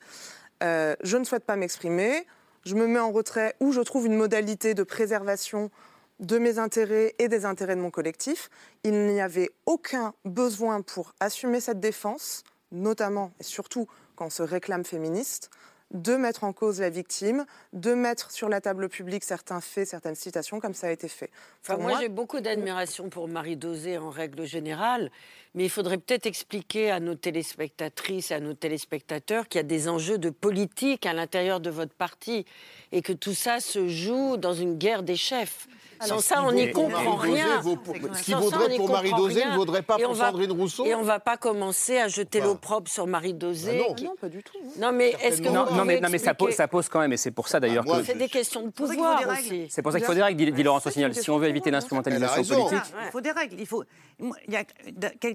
euh, je ne souhaite pas m'exprimer, je me mets en retrait ou je trouve une modalité de préservation de mes intérêts et des intérêts de mon collectif. Il n'y avait aucun besoin pour assumer cette défense, notamment et surtout quand on se réclame féministe, de mettre en cause la victime, de mettre sur la table publique certains faits, certaines citations, comme ça a été fait. Enfin, Pour moi, j'ai beaucoup d'admiration pour Marie Dosé en règle générale, mais il faudrait peut-être expliquer à nos téléspectatrices et à nos téléspectateurs qu'il y a des enjeux de politique à l'intérieur de votre parti et que tout ça se joue dans une guerre des chefs. Sans ça, on n'y comprend rien. Ce qui vaudrait pour Marie Dosé ne vaudrait pas pour Sandrine Rousseau Et on va pas commencer à jeter Bah. l'opprobre sur Marie Dosé. Bah non. pas du tout. Non, mais est-ce que Non, mais, ça, pose, quand même, et c'est pour ça d'ailleurs moi, que. C'est des questions de pouvoir aussi. C'est pour ça qu'il faut des règles, dit, Laurent Rossignol. Si on veut éviter l'instrumentalisation politique. Il faut des règles. Il, faut...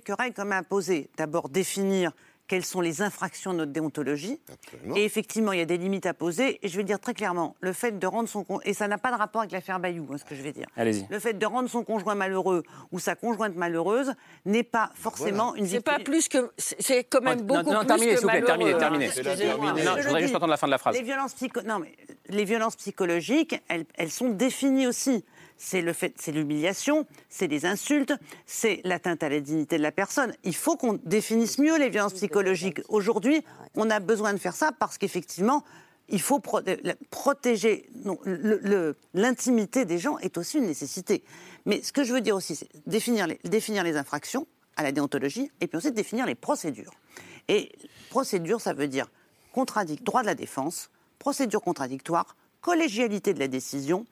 quelques règles quand même à poser. D'abord, définir quelles sont les infractions de notre déontologie. Absolument. Et effectivement, il y a des limites à poser. Et je vais dire très clairement, le fait de rendre son... Et ça n'a pas de rapport avec l'affaire Bayou, hein, ce que je vais dire. Allez-y. Le fait de rendre son conjoint malheureux ou sa conjointe malheureuse n'est pas forcément une C'est pas victime. plus que. C'est quand même Non, beaucoup non, plus terminez, que s'il vous plaît, terminez, malheureux, hein. terminez. Terminez. Non, Je je voudrais juste entendre la fin de la phrase. Les violences, psycho- non, mais les violences psychologiques, elles, elles sont définies aussi. C'est le fait, c'est l'humiliation, c'est les insultes, c'est l'atteinte à la dignité de la personne. Il faut qu'on définisse mieux les violences psychologiques. Aujourd'hui, on a besoin de faire ça parce qu'effectivement, il faut protéger. L'intimité des gens est aussi une nécessité. Mais ce que je veux dire aussi, c'est définir les, définir les infractions à la déontologie et puis ensuite définir les procédures. Et procédure, ça veut dire droit de la défense, procédure contradictoire, collégialité de la décision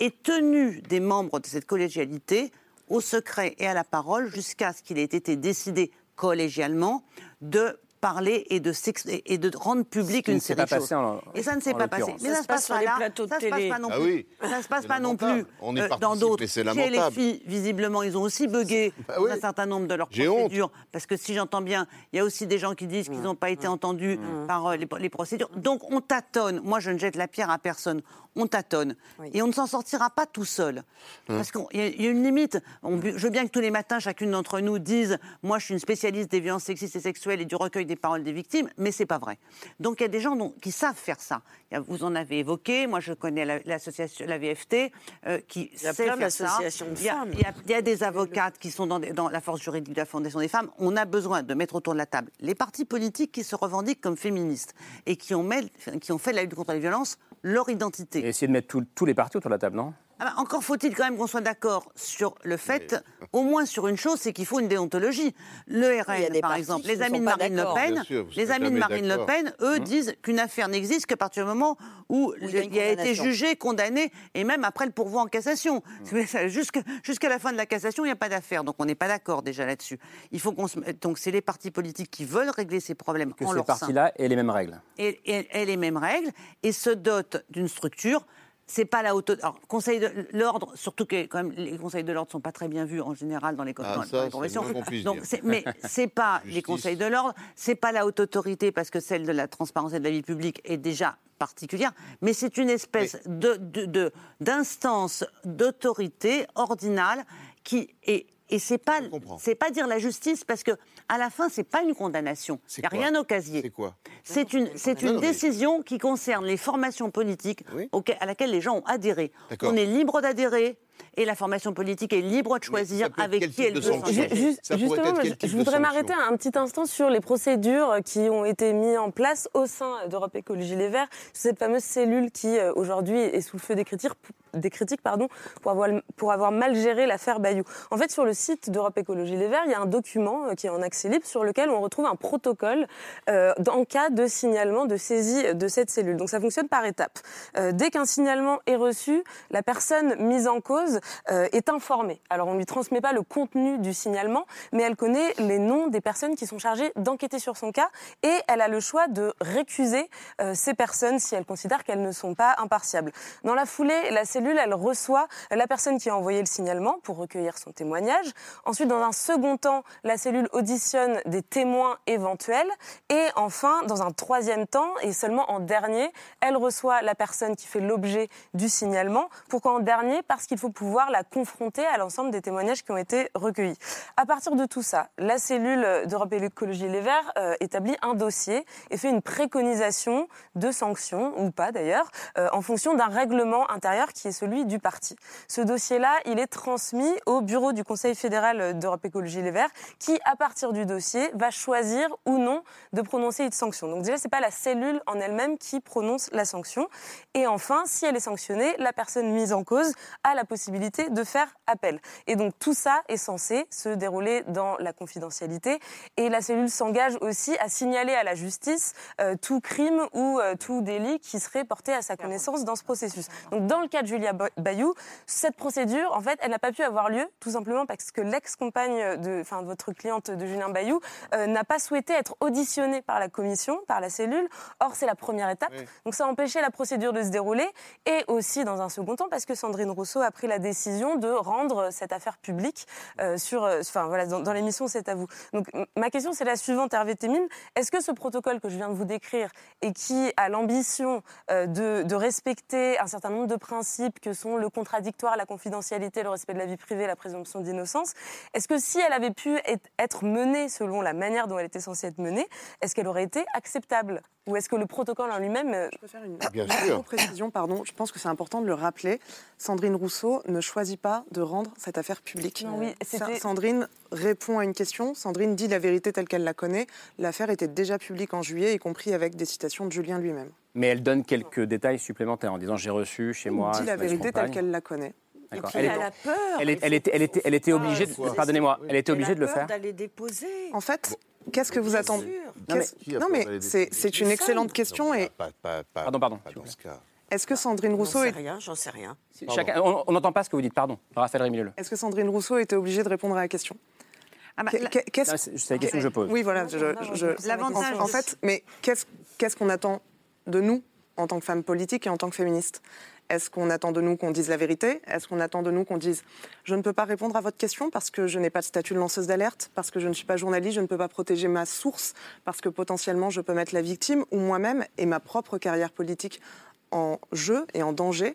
et tenue des membres de cette collégialité au secret et à la parole jusqu'à ce qu'il ait été décidé collégialement de parler et de, s'ex- et de rendre public ne une série de choses. en- et ça ne s'est pas passé. l'occurrence. Mais Ça ça se se passe pas là. de Ça se passe pas non Ah plus. oui. Ça se passe pas non plus On euh, dans participe, d'autres. Chez lamentable. les filles, visiblement, ils ont aussi bugué Bah oui. un certain nombre de leurs J'ai honte. procédures. Parce que si j'entends bien, il y a aussi des gens qui disent qu'ils n'ont pas été entendus par euh, les, les procédures. Donc on tâtonne. Moi, je ne jette la pierre à personne. On tâtonne. Et on ne s'en sortira pas tout seul. Parce qu'il y, a- il y a une limite. On je veux bien que tous les matins, chacune d'entre nous dise Moi, je suis une spécialiste des violences sexistes et sexuelles et du recueil des paroles des victimes, mais c'est pas vrai. Donc il y a des gens dont- qui savent faire ça. Vous en avez évoqué. Moi, je connais la- l'association, la VFT, euh, qui Il y a sait plein faire ça. Il y a- femmes. il y a- il y a des avocates qui sont dans, des- dans la force juridique de la Fondation des femmes. On a besoin de mettre autour de la table les partis politiques qui se revendiquent comme féministes et qui ont, mêlé- qui ont fait de la lutte contre les violences leur identité. Et essayer de mettre tous les partis autour de la table, non? Ah bah, encore faut-il quand même qu'on soit d'accord sur le fait, au moins sur une chose, c'est qu'il faut une déontologie. Le RN, par exemple, les amis de Marine Le. Pen, sûr, les amis de Marine Le. Pen, eux disent qu'une affaire n'existe qu'à partir du moment où il y a il a été jugé, condamné, et même après le pourvoi en cassation. Jusque- Jusqu'à la fin de la cassation, il n'y a pas d'affaire. Donc on n'est pas d'accord déjà là-dessus. Il faut qu'on se... Donc c'est les partis politiques qui veulent régler ces problèmes Que en ces leur sein partis-là aient les mêmes règles. et, et- et les mêmes règles et se dote d'une structure. C'est pas la auto. Alors, conseil de l'ordre, surtout que quand même les conseils de l'ordre sont pas très bien vus en général dans les, Ah, dans- ça, les conventions. Donc, mais c'est pas les conseils de l'ordre, c'est pas la haute autorité parce que celle de la transparence et de la vie publique est déjà particulière, mais c'est une espèce de- d'instance d'autorité ordinale qui est et c'est pas c'est pas dire la justice parce que à la fin c'est pas une condamnation. C'est Il n'y a rien au casier. C'est quoi C'est une, c'est une non, mais- décision qui concerne les formations politiques Oui. auxquelles- à laquelle les gens ont adhéré. On est libre d'adhérer et la formation politique est libre de choisir avec qui elle de veut justement, être moi, quel je, type je de voudrais m'arrêter un petit instant sur les procédures qui ont été mises en place au sein d'Europe Écologie Les Verts, cette fameuse cellule qui euh, aujourd'hui est sous le feu des critiques, des critiques pardon, pour, avoir, pour avoir mal géré l'affaire Bayou. En fait, sur le site d'Europe Écologie Les Verts, il y a un document euh, qui est en accès libre sur lequel on retrouve un protocole euh, en cas de signalement de saisie de cette cellule. Donc ça fonctionne par étapes. Euh, dès qu'un signalement est reçu, la personne mise en cause euh, est informée. Alors on ne lui transmet pas le contenu du signalement, mais elle connaît les noms des personnes qui sont chargées d'enquêter sur son cas et elle a le choix de récuser euh, ces personnes si elle considère qu'elles ne sont pas impartiables. Dans la foulée, la cellule elle reçoit la personne qui a envoyé le signalement pour recueillir son témoignage. Ensuite, dans un second temps, la cellule auditionne des témoins éventuels. Et enfin, dans un troisième temps, et seulement en dernier, elle reçoit la personne qui fait l'objet du signalement. Pourquoi en dernier? Parce qu'il faut pouvoir la confronter à l'ensemble des témoignages qui ont été recueillis. À partir de tout ça, la cellule d'Europe Écologie Les Verts euh, établit un dossier et fait une préconisation de sanctions, ou pas d'ailleurs, euh, en fonction d'un règlement intérieur qui celui du parti. Ce dossier-là, il est transmis au bureau du Conseil fédéral d'Europe Écologie Les Verts, qui, à partir du dossier, va choisir ou non de prononcer une sanction. Donc déjà, c'est pas la cellule en elle-même qui prononce la sanction. Et enfin, si elle est sanctionnée, la personne mise en cause a la possibilité de faire appel. Et donc tout ça est censé se dérouler dans la confidentialité. Et la cellule s'engage aussi à signaler à la justice euh, tout crime ou euh, tout délit qui serait porté à sa connaissance dans ce processus. Donc dans le cas de Julia Bayou, cette procédure, en fait, elle n'a pas pu avoir lieu tout simplement parce que l'ex-compagne de, enfin, votre cliente de Julien Bayou euh, n'a pas souhaité être auditionnée par la commission, par la cellule. Or, c'est la première étape. Donc ça a empêché la procédure de se dérouler et aussi dans un second temps parce que Sandrine Rousseau a pris la décision de rendre cette affaire publique sur, enfin voilà, dans, dans l'émission C'est à vous. Donc ma question c'est la suivante, Hervé Temim. Est-ce que ce protocole que je viens de vous décrire et qui a l'ambition euh, de, respecter un certain nombre de principes que sont le contradictoire, la confidentialité, le respect de la vie privée, la présomption d'innocence, est-ce que si elle avait pu être menée selon la manière dont elle était censée être menée, est-ce qu'elle aurait été acceptable? Ou est-ce que le protocole en lui-même... Euh, je peux faire une, Bien sûr. précision, pardon. Je pense que c'est important de le rappeler. Sandrine Rousseau ne choisit pas de rendre cette affaire publique. Non, oui, Sandrine répond à une question. Sandrine dit la vérité telle qu'elle la connaît. L'affaire était déjà publique en juillet, y compris avec des citations de Julien lui-même. Mais elle donne quelques détails supplémentaires en disant j'ai reçu chez moi. Elle dit la vérité telle qu'elle la connaît. Elle, elle, a peur. Elle, était, elle, était, elle était obligée, de, pardonnez-moi, elle était obligée de le faire. d'aller déposer. En fait, Qu'est-ce que vous attendez Non, mais c'est une excellente question. Et... Pardon, pardon. Est-ce que Sandrine Rousseau est... rien, j'en sais rien. on n'entend pas ce que vous dites, pardon. Raphaël Rémileux. Est-ce que Sandrine Rousseau était obligée de répondre à la question ah bah, C'est la question que je pose. Oui, voilà. L'avantage. En, fait, mais qu'est-ce qu'on attend de nous en tant que femmes politiques et en tant que féministes. Est-ce qu'on attend de nous qu'on dise la vérité? Est-ce qu'on attend de nous qu'on dise je ne peux pas répondre à votre question parce que je n'ai pas de statut de lanceuse d'alerte, parce que je ne suis pas journaliste, je ne peux pas protéger ma source, parce que potentiellement je peux mettre la victime ou moi-même et ma propre carrière politique en jeu et en danger?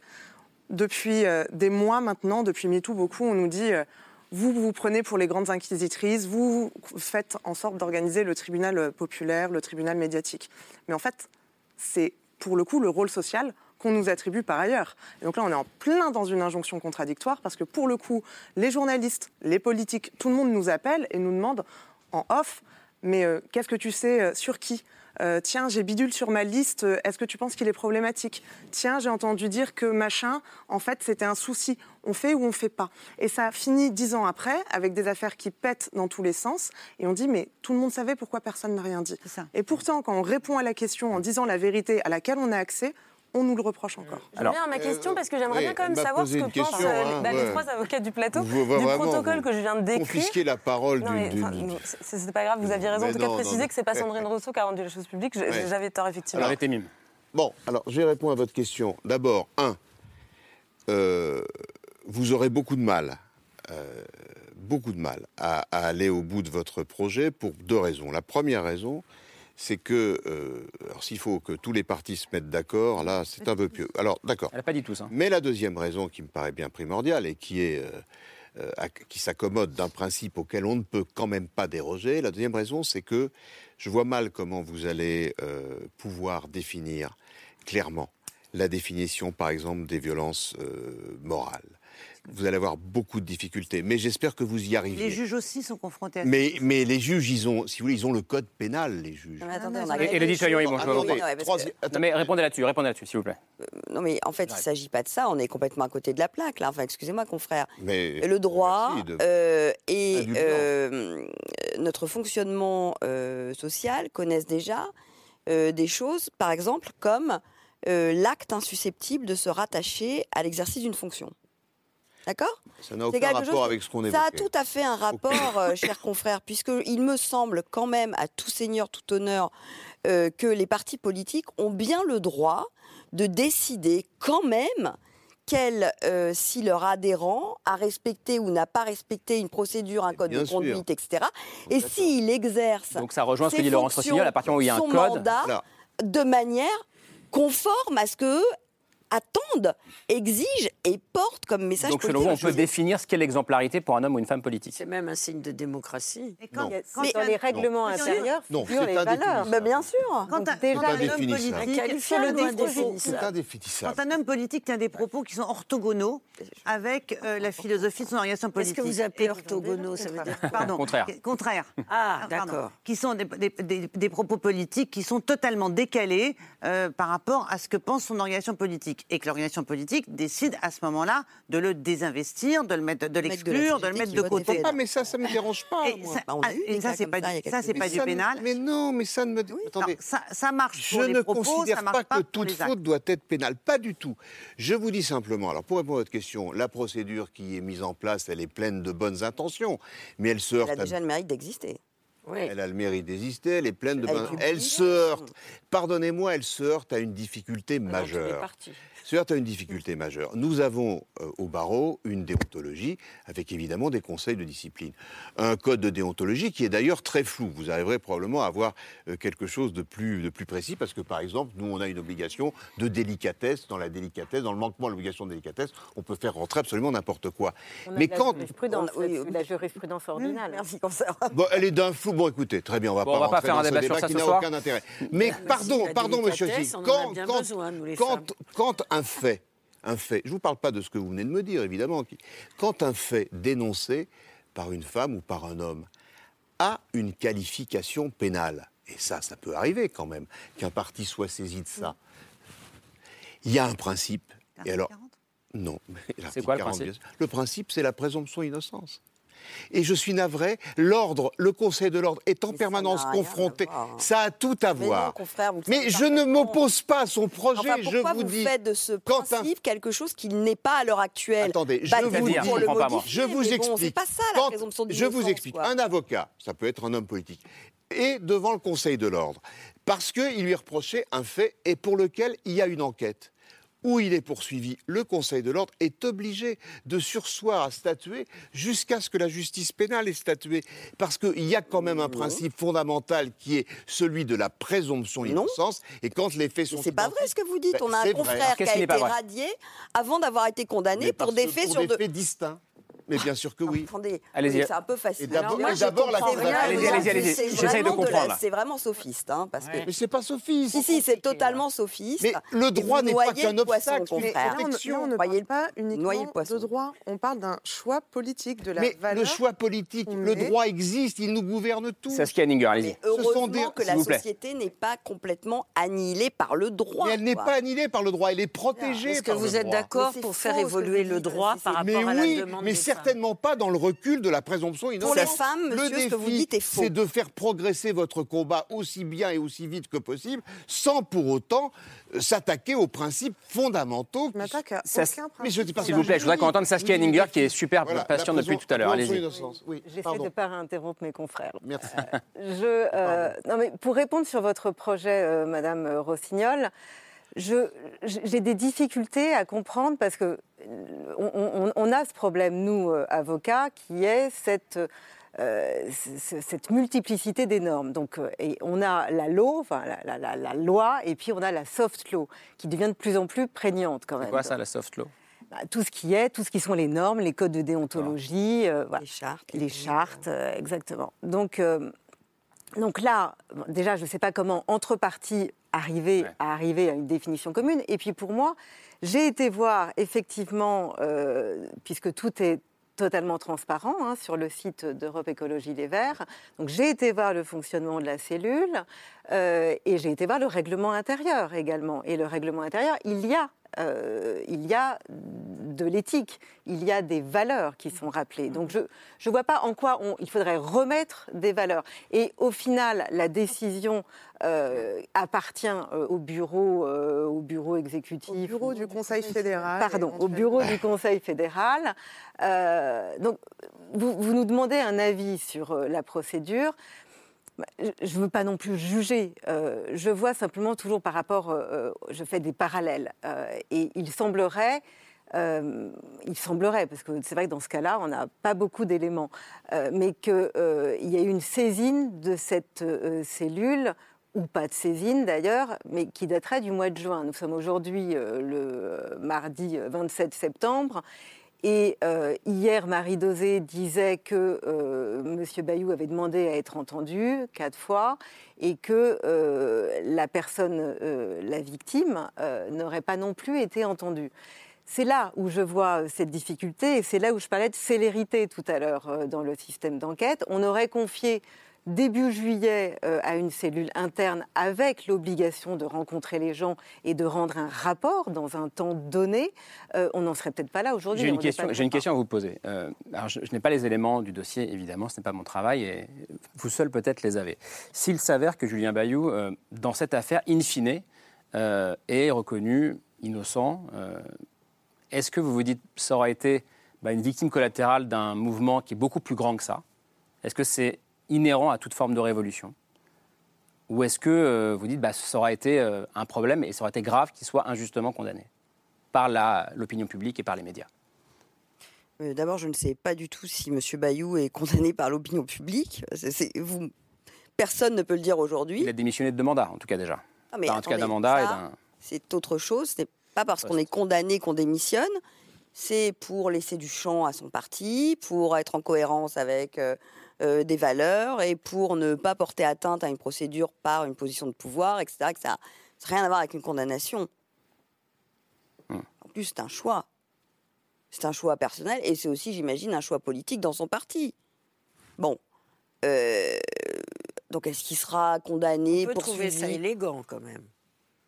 Depuis euh, des mois maintenant, depuis MeToo, beaucoup, on nous dit euh, vous vous prenez pour les grandes inquisitrices, vous faites en sorte d'organiser le tribunal populaire, le tribunal médiatique. Mais en fait, c'est pour le coup le rôle social qu'on nous attribue par ailleurs. Et donc là, on est en plein dans une injonction contradictoire parce que pour le coup, les journalistes, les politiques, tout le monde nous appelle et nous demande en off, mais euh, qu'est-ce que tu sais euh, sur qui? Euh, tiens, j'ai bidule sur ma liste, est-ce que tu penses qu'il est problématique? Tiens, j'ai entendu dire que machin, en fait, c'était un souci. On fait ou on fait pas? Et ça finit dix ans après, avec des affaires qui pètent dans tous les sens, et on dit, mais tout le monde savait pourquoi personne n'a rien dit. Et pourtant, quand on répond à la question en disant la vérité à laquelle on a accès, on nous le reproche encore. Je reviens à ma question parce que j'aimerais bien quand même savoir ce que pensent euh, hein, bah, les trois avocats du plateau du protocole que je viens de décrire. Confisquer la parole du... C'est pas grave, vous aviez raison. En tout cas, préciser que c'est pas Sandrine Rousseau qui a rendu les choses publiques. J'avais tort, effectivement. Arrêtez, mime. Bon, alors, je vais répondre à votre question. D'abord, un, euh, vous aurez beaucoup de mal, euh, beaucoup de mal à, aller au bout de votre projet pour deux raisons. La première raison, c'est que, euh, alors s'il faut que tous les partis se mettent d'accord, là, c'est un peu pieux. Alors, d'accord. Elle n'a pas dit tout ça. Mais la deuxième raison qui me paraît bien primordiale et qui est. Euh, euh, qui s'accommode d'un principe auquel on ne peut quand même pas déroger. La deuxième raison, c'est que je vois mal comment vous allez pouvoir définir clairement la définition, par exemple, des violences morales vous allez avoir beaucoup de difficultés. Mais j'espère que vous y arrivez. Les juges aussi sont confrontés à ça. Mais, mais les juges, ils ont, si vous voulez, ils ont le code pénal, les juges. Mais attendez, on a et, les bon, je mais répondez là-dessus, répondez là-dessus, s'il vous plaît. Euh, non, mais en fait, il ne s'agit pas de ça. On est complètement à côté de la plaque, là. Enfin, excusez-moi, confrère. Mais le droit euh, et euh, notre fonctionnement social connaissent déjà des choses, par exemple, comme l'acte insusceptible de se rattacher à l'exercice d'une fonction. D'accord Ça n'a aucun rapport avec ce qu'on évoquait. Ça a tout à fait un rapport, euh, chers confrères, puisqu'il me semble quand même, à tout seigneur, tout honneur, euh, que les partis politiques ont bien le droit de décider quand même quel, euh, si leur adhérent a respecté ou n'a pas respecté une procédure, un code bien de sûr. conduite, etc. Et s'il exerce Donc ça rejoint ce que dit Laurence fonctions, Rossignol, à partir où il y a un son code. mandat, de manière conforme à ce que attendent, exigent et portent comme message Donc selon politique. vous, on peut définir ce qu'est l'exemplarité pour un homme ou une femme politique. C'est même un signe de démocratie. Et quand, Mais Dans les règlements intérieurs Non, figurent les valeurs. indéfinissable. Bah, bien sûr. quand Donc un, déjà, quand un homme politique sur le. Quand un homme politique tient des propos qui sont orthogonaux avec euh, la philosophie de son orientation Qu'est-ce politique. que vous appelez orthogonaux Ça veut dire Pardon. Contraire. Contraire. Ah, d'accord. Qui sont des, des- des- des propos politiques qui sont totalement décalés euh, par rapport à ce que pense son organisation politique. Et que l'organisation politique décide à ce moment-là de le désinvestir, de le mettre, de l'exclure, de le mettre de côté. des Ah, mais ça, ça me dérange pas. Et moi. ça, Bah, a ah, ça, c'est pas, ça a du- ça, pas du pénal. Mais non, mais ça ne me. Non, Attendez. ça, ça marche pour Je les ne propos, considère ça marche pas pas que toute faute doit être pénale. Pas du tout. Je vous dis simplement, alors pour répondre à votre question, la procédure qui est mise en place, elle est pleine de bonnes intentions, mais elle se Elle heurte a à déjà le mérite d'exister. Oui. Elle a le mérite d'exister, elle est pleine de Elle. Elle se heurte, pardonnez-moi, elle se heurte à une difficulté les majeure. Se heurte à une difficulté majeure. Nous avons euh, au barreau une déontologie avec évidemment des conseils de discipline. Un code de déontologie qui est d'ailleurs très flou. Vous arriverez probablement à avoir euh, quelque chose de plus, de plus précis parce que par exemple, nous on a une obligation de délicatesse. Dans la délicatesse, dans le manquement à l'obligation de délicatesse, on peut faire rentrer absolument n'importe quoi. On a Mais de la quand... jurisprudence, on- oui, la jurisprudence ordinale. Merci. Bon, elle est d'un flou. Bon, écoutez, très bien, on va Bon, pas on va pas faire dans un ce débat sur ça qui ce n'a soir. aucun intérêt. Mais Mais pardon, pardon, monsieur a quand, quand- besoin, nous, les quand- quand un fait, un fait, je vous parle pas de ce que vous venez de me dire, évidemment, quand un fait dénoncé par une femme ou par un homme a une qualification pénale, et ça, ça peut arriver quand même, qu'un parti soit saisi de ça, il y a un principe. Et alors, 40. non. C'est quoi le 40, principe? bien sûr. Le principe, c'est la présomption d'innocence. Et je suis navré, l'ordre, le Conseil de l'ordre est en Mais permanence confronté. Ça a tout à Mais voir. non, confrère, vous le Mais je ne m'oppose pas à son projet, Enfin, je pourquoi vous, vous, dis. faites de ce un- principe quelque chose qui n'est pas à l'heure actuelle? Attendez, je Battez-vous vous dis- je vous bon, explique. c'est pas ça la présomption Je vous explique. quoi. Un avocat, ça peut être un homme politique, est devant le Conseil de l'ordre parce qu'il lui reprochait un fait et pour lequel il y a une enquête où il est poursuivi, le Conseil de l'ordre est obligé de sursoir à statuer jusqu'à ce que la justice pénale ait statué. Parce qu'il y a quand même un principe fondamental qui est celui de la présomption d'innocence. Et quand les faits sont c'est pas vrai ce que vous dites. Ben, On a un confrère qui a été radié avant d'avoir été condamné pour des faits pour sur des de. faits distincts. Mais bien sûr que oui. Attendez, Allez-y. c'est un peu facile. Et d'abord- la. Allez-y, allez-y, allez-y. C'est J'essaye de comprendre. C'est vraiment sophiste, hein, parce que Mais c'est pas sophiste. si si, c'est totalement sophiste. Mais le droit vous n'est pas qu'un obstacle, c'est une confrère. Là, on, protection. là, on ne parle le- pas uniquement de droit, on parle d'un choix politique de la Mais valeur. le choix politique, le droit existe, il nous gouverne tous. Saskia Henninger, allez-y. Mais Ce sont heureusement des- que la vous société n'est pas complètement annihilée par le droit. Mais elle n'est pas annihilée par le droit, elle est protégée Est-ce que par le vous êtes droit. d'accord Mais c'est pour faire que évoluer vous le droit par rapport Mais à la demande mais certainement pas dans le recul de la présomption d'innocence. Pour les femmes, Le monsieur, ce que vous défi, dites est faux. C'est de faire progresser votre combat aussi bien et aussi vite que possible, sans pour autant euh, s'attaquer aux principes fondamentaux. Je m'attaque à Ça, aucun Mais je dis pas S'il vous plaît, je voudrais qu'on entende Saskia Henninger, qui est super Voilà, patiente depuis tout à l'heure. Allez-y. Oui, J'essaie de ne pas interrompre mes confrères. Merci. Je, euh, non mais pour répondre sur votre projet, euh, Madame Rossignol, je- j'ai des difficultés à comprendre parce que euh, on, on- on a ce problème, nous, euh, avocats, qui est cette, euh, cette multiplicité des normes. Donc, euh, et on a la law, enfin, la, la- la- la loi, et puis on a la soft law, qui devient de plus en plus prégnante quand même. C'est quoi ça, la soft law? Bah, Tout ce qui est, tout ce qui sont les normes, les codes de déontologie, euh, voilà Les chartes. les chartes, euh, exactement. Donc, euh, donc là, déjà, je ne sais pas comment, entre parties, arriver, Ouais. à arriver à une définition commune. Et puis pour moi, j'ai été voir, effectivement, euh, puisque tout est totalement transparent hein, sur le site d'Europe Écologie Les Verts. Donc j'ai été voir le fonctionnement de la cellule euh, et j'ai été voir le règlement intérieur également. Et le règlement intérieur, il y a, euh, il y a de l'éthique, il y a des valeurs qui sont rappelées. Donc je ne vois pas en quoi on, il faudrait remettre des valeurs. Et au final, la décision euh, appartient euh, au bureau, au bureau exécutif. Au bureau du Conseil fédéral. Pardon, au bureau du Conseil fédéral. Donc, vous, vous nous demandez un avis sur la procédure. Bah, Je ne veux pas non plus juger. euh, je vois simplement toujours par rapport, euh, je fais des parallèles. euh, et il semblerait il semblerait, parce que c'est vrai que dans ce cas-là, on n'a pas beaucoup d'éléments, mais qu'il y a eu une saisine de cette cellule ou pas de saisine d'ailleurs, mais qui daterait du mois de juin. Nous sommes aujourd'hui le mardi 27 septembre. Et euh, hier, Marie Dosé disait que euh, M. Bayou avait demandé à être entendu quatre fois et que euh, la personne, la victime, n'aurait pas non plus été entendue. C'est là où je vois cette difficulté et c'est là où je parlais de célérité tout à l'heure dans le système d'enquête. On aurait confié début juillet euh, à une cellule interne avec l'obligation de rencontrer les gens et de rendre un rapport dans un temps donné, euh, on n'en serait peut-être pas là aujourd'hui. J'ai une, question, pas j'ai une là. question à vous poser. Euh, alors je, je n'ai pas les éléments du dossier, évidemment, ce n'est pas mon travail, et vous seul peut-être les avez. S'il s'avère que Julien Bayou, dans cette affaire, in fine, est reconnu innocent, est-ce que vous vous dites que ça aurait été bah, une victime collatérale d'un mouvement qui est beaucoup plus grand que ça? Est-ce que c'est inhérent à toute forme de révolution Ou est-ce que euh, vous dites que ça aurait été euh, un problème et ça aurait été grave qu'il soit injustement condamné par l'opinion publique et par les médias Euh, D'abord, je ne sais pas du tout si M. Bayou est condamné par l'opinion publique. Vous... Personne ne peut le dire aujourd'hui. Il a démissionné de deux mandats, en tout cas déjà. Ah, mais Enfin, en tout cas d'un mandat. C'est autre chose. Ce n'est pas parce qu'on est condamné qu'on démissionne. C'est pour laisser du champ à son parti, pour être en cohérence avec euh, euh, des valeurs et pour ne pas porter atteinte à une procédure par une position de pouvoir, etc. Que ça n'a rien à voir avec une condamnation. En plus, c'est un choix. C'est un choix personnel et c'est aussi, j'imagine, un choix politique dans son parti. Bon. Euh, donc, est-ce qu'il sera condamné On peut pour trouver ça élégant quand même.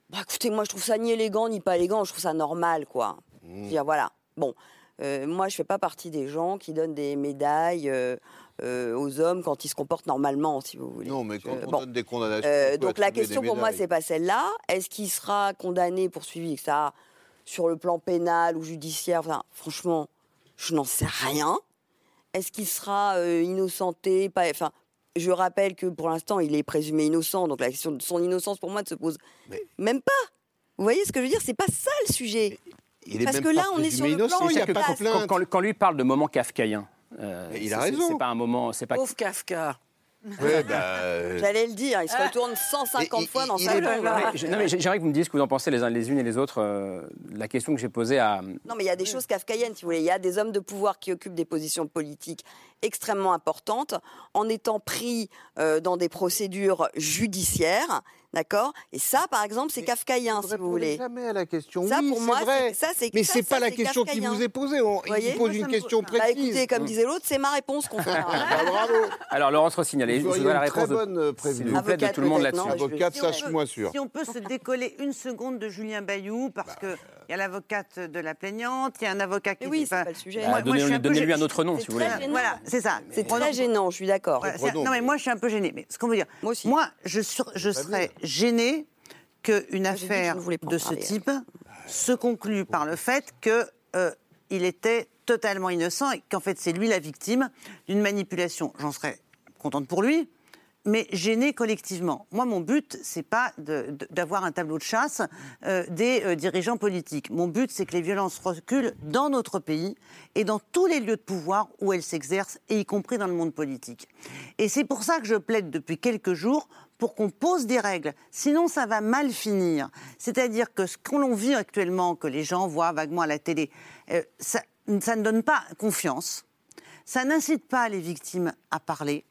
bah, écoutez, moi je trouve ça ni élégant ni pas élégant, je trouve ça normal, quoi. Je veux Dire, voilà. Bon, euh, moi je fais pas partie des gens qui donnent des médailles euh, euh, aux hommes quand ils se comportent normalement, si vous voulez. Non, mais quand Je- on bon. donne des condamnations. Donc la question pour moi c'est pas celle-là. Est-ce qu'il sera condamné, poursuivi, que ça, sur le plan pénal ou judiciaire Enfin, franchement, je n'en sais rien. Est-ce qu'il sera innocenté? Pas, Enfin, je rappelle que pour l'instant il est présumé innocent, donc la question de son innocence pour moi ne se pose même pas. Vous voyez ce que je veux dire? C'est pas ça le sujet. Il est Parce même que pas là, on est sur le plan innocent, il y a de pas de plainte. Quand, quand- lui parle de moment kafkaïen, euh, il a raison. C'est pas un moment. C'est pas. Pauvre Kafka. Ouais, bah, euh, J'allais le dire, il se retourne 150 Et- fois dans sa tombe. Non, mais j'ai- non, mais j'aimerais que vous me disiez ce que vous en pensez les uns les unes et les autres. euh, la question que j'ai posée à. Non, mais il y a des choses kafkaïennes, si vous voulez. Il y a des hommes de pouvoir qui occupent des positions politiques extrêmement importantes en étant pris euh, dans des procédures judiciaires, d'accord? Et ça, par exemple, c'est kafkaïen, si vous voulez. jamais à la question. Ça, oui, pour c'est moi, vrai. c'est- ça, c'est- Mais c'est ça, pas la question qui vous est posée. On, il pose Moi, une question Bah précise. écoutez, comme disait l'autre, c'est ma réponse qu'on fait. Ah, bravo. Alors Laurence Rossignol, je Vous la très réponse de, bonne euh, s'il vous plaît, de tout le monde là-dessus. Avocate, moins sûr. Si on peut se décoller une seconde de Julien Bayou, parce qu'il y a l'avocate de la plaignante, il y a un avocat qui... Mais oui, c'est pas le sujet. Bah, moi- moi, je suis donnez- un peu Donnez-lui un autre nom, si vous voulez. gênant. Voilà, c'est ça. C'est très gênant, je suis d'accord. Voilà, Prenons. c'est- non, mais moi, je suis un peu gênée. Mais ce qu'on veut dire, Moi aussi. moi, je, sur- je serais gênée qu'une je affaire de ce type se conclue par le fait que euh, il était totalement innocent et qu'en fait, c'est lui la victime d'une manipulation. J'en serais contente pour lui. Mais gênée collectivement. Moi, mon but, c'est pas d'avoir un tableau de chasse euh, des euh, dirigeants politiques. Mon but, c'est que les violences reculent dans notre pays et dans tous les lieux de pouvoir où elles s'exercent, y compris dans le monde politique. Et c'est pour ça que je plaide depuis quelques jours pour qu'on pose des règles. Sinon, ça va mal finir. C'est-à-dire que ce qu'on vit actuellement, que les gens voient vaguement à la télé, euh, ça ne donne pas confiance. Ça n'incite pas les victimes à parler.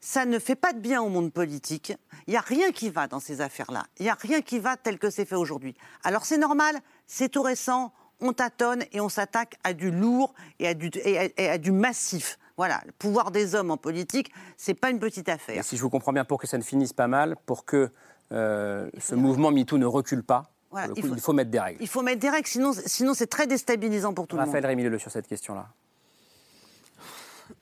Ça ne fait pas de bien au monde politique. Il n'y a rien qui va dans ces affaires-là. Il n'y a rien qui va tel que c'est fait aujourd'hui. Alors c'est normal, c'est tout récent, on tâtonne et on s'attaque à du lourd et à du, et à- et à du massif. Voilà, le pouvoir des hommes en politique, c'est pas une petite Et affaire. si je vous comprends bien, pour que ça ne finisse pas mal, pour que euh, ce mouvement MeToo ne recule pas, Voilà, il faut- il faut mettre des règles. Il faut mettre des règles, sinon, sinon c'est très déstabilisant pour tout Raphaël le monde. Rémy sur cette question-là.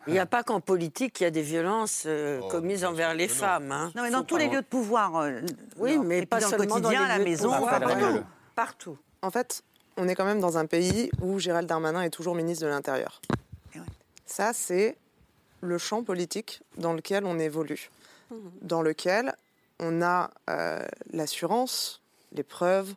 Il n'y a pas qu'en politique qu'il y a des violences euh, Oh, commises envers les non. femmes. hein. Non, mais dans Faut tous pas- les lieux de pouvoir. euh, Oui, non, mais et pas dans le seulement dans les quotidien, à la maison. pouvoir, partout. Partout. En fait, on est quand même dans un pays où Gérald Darmanin est toujours ministre de l'Intérieur. Ouais. Ça, c'est le champ politique dans lequel on évolue, dans lequel on a euh, l'assurance, les preuves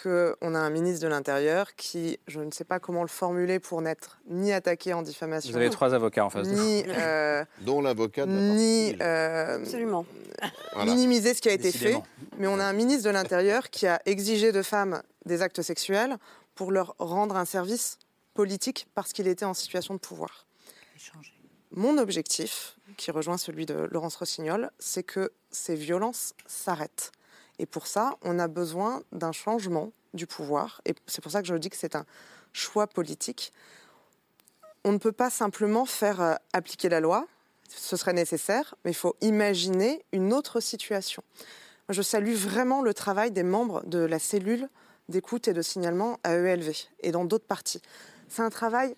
qu'on a un ministre de l'Intérieur qui, je ne sais pas comment le formuler pour n'être ni attaqué en diffamation. Vous avez trois avocats en face de ni, vous. euh, Dont l'avocat de la ni euh, Absolument. Voilà. minimiser ce qui a été fait. Mais on a un ministre de l'Intérieur qui a exigé de femmes des actes sexuels pour leur rendre un service politique parce qu'il était en situation de pouvoir. Mon objectif, qui rejoint celui de Laurence Rossignol, c'est que ces violences s'arrêtent. Et pour ça, on a besoin d'un changement du pouvoir. Et c'est pour ça que je dis que c'est un choix politique. On ne peut pas simplement faire euh, appliquer la loi, ce serait nécessaire, mais il faut imaginer une autre situation. Je salue vraiment le travail des membres de la cellule d'écoute et de signalement à ELV et dans d'autres parties. C'est un travail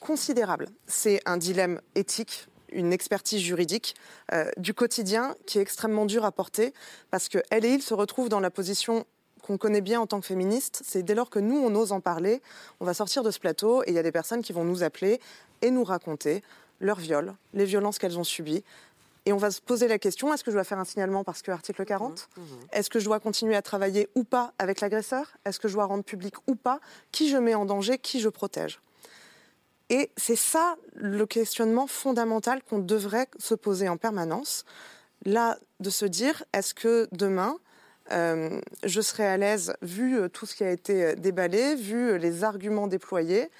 considérable. C'est un dilemme éthique, une expertise juridique euh, du quotidien qui est extrêmement dur à porter parce que elle et il se retrouvent dans la position qu'on connaît bien en tant que féministe, c'est dès lors que nous, on ose en parler, on va sortir de ce plateau et il y a des personnes qui vont nous appeler et nous raconter leur viol, les violences qu'elles ont subies. Et on va se poser la question, est-ce que je dois faire un signalement parce que article 40 Est-ce que je dois continuer à travailler ou pas avec l'agresseur? Est-ce que je dois rendre public ou pas? Qui je mets en danger? Qui je protège? Et c'est ça le questionnement fondamental qu'on devrait se poser en permanence. Là, de se dire, est-ce que demain, euh, je serai à l'aise, vu euh, tout ce qui a été euh, déballé, vu les arguments déployés,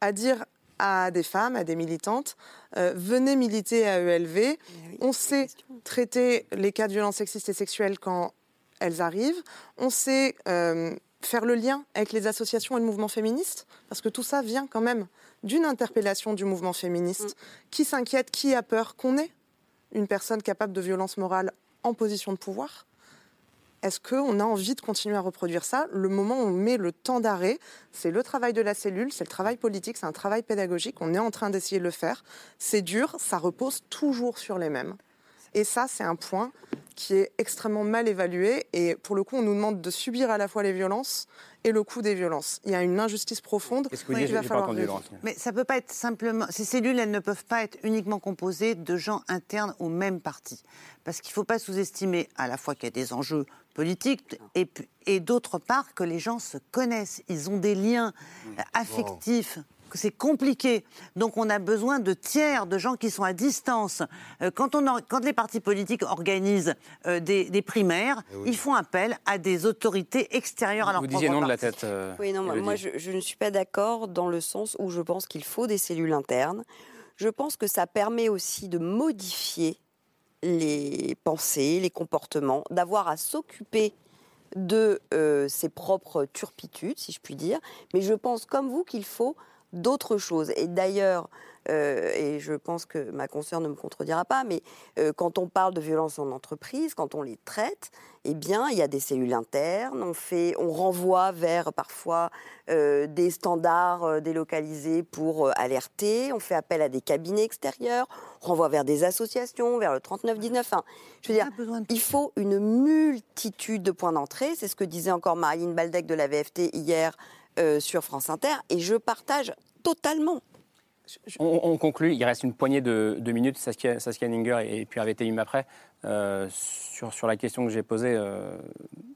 à dire à des femmes, à des militantes, euh, venez militer à ELV. On sait traiter les cas de violences sexistes et sexuelles quand elles arrivent. On sait euh, faire le lien avec les associations et le mouvement féministe, parce que tout ça vient quand même d'une interpellation du mouvement féministe. Qui s'inquiète, qui a peur qu'on ait une personne capable de violence morale en position de pouvoir est-ce qu'on a envie de continuer à reproduire ça? Le moment où on met le temps d'arrêt, c'est le travail de la cellule, c'est le travail politique, c'est un travail pédagogique. On est en train d'essayer de le faire. C'est dur, ça repose toujours sur les mêmes. Et ça, c'est un point qui est extrêmement mal évalué. Et pour le coup, on nous demande de subir à la fois les violences et le coût des violences. Il y a une injustice profonde qu'il va falloir. Mais ça peut pas être simplement. Ces cellules, elles ne peuvent pas être uniquement composées de gens internes au même parti. Parce qu'il ne faut pas sous-estimer à la fois qu'il y a des enjeux politiques et d'autre part que les gens se connaissent. Ils ont des liens euh, affectifs. Que C'est compliqué. Donc on a besoin de tiers, de gens qui sont à distance. Euh, Quand, on or- quand les partis politiques organisent euh, des, des primaires, ils font appel à des autorités extérieures à leur Vous disiez non de la tête. euh, Oui, non, moi, je, je ne suis pas d'accord dans le sens où je pense qu'il faut des cellules internes. Je pense que ça permet aussi de modifier les pensées, les comportements, d'avoir à s'occuper de euh, ses propres turpitudes, si je puis dire. Mais je pense, comme vous, qu'il faut d'autres choses. Et d'ailleurs, euh, et je pense que ma consoeur ne me contredira pas, mais euh, quand on parle de violence en entreprise, quand on les traite, eh bien, il y a des cellules internes. On fait, on renvoie vers parfois euh, des standards délocalisés pour alerter. On fait appel à des cabinets extérieurs. On renvoie vers des associations, vers le 3919. Enfin, je veux dire, il faut une multitude de points d'entrée. C'est ce que disait encore Marine Baldec de la VFT hier euh, sur France Inter, et je partage totalement. On, on conclut, il reste une poignée de, de minutes, Saskia, Saskia Ninger et, puis Hervé Thémim après, euh, sur, sur la question que j'ai posée euh,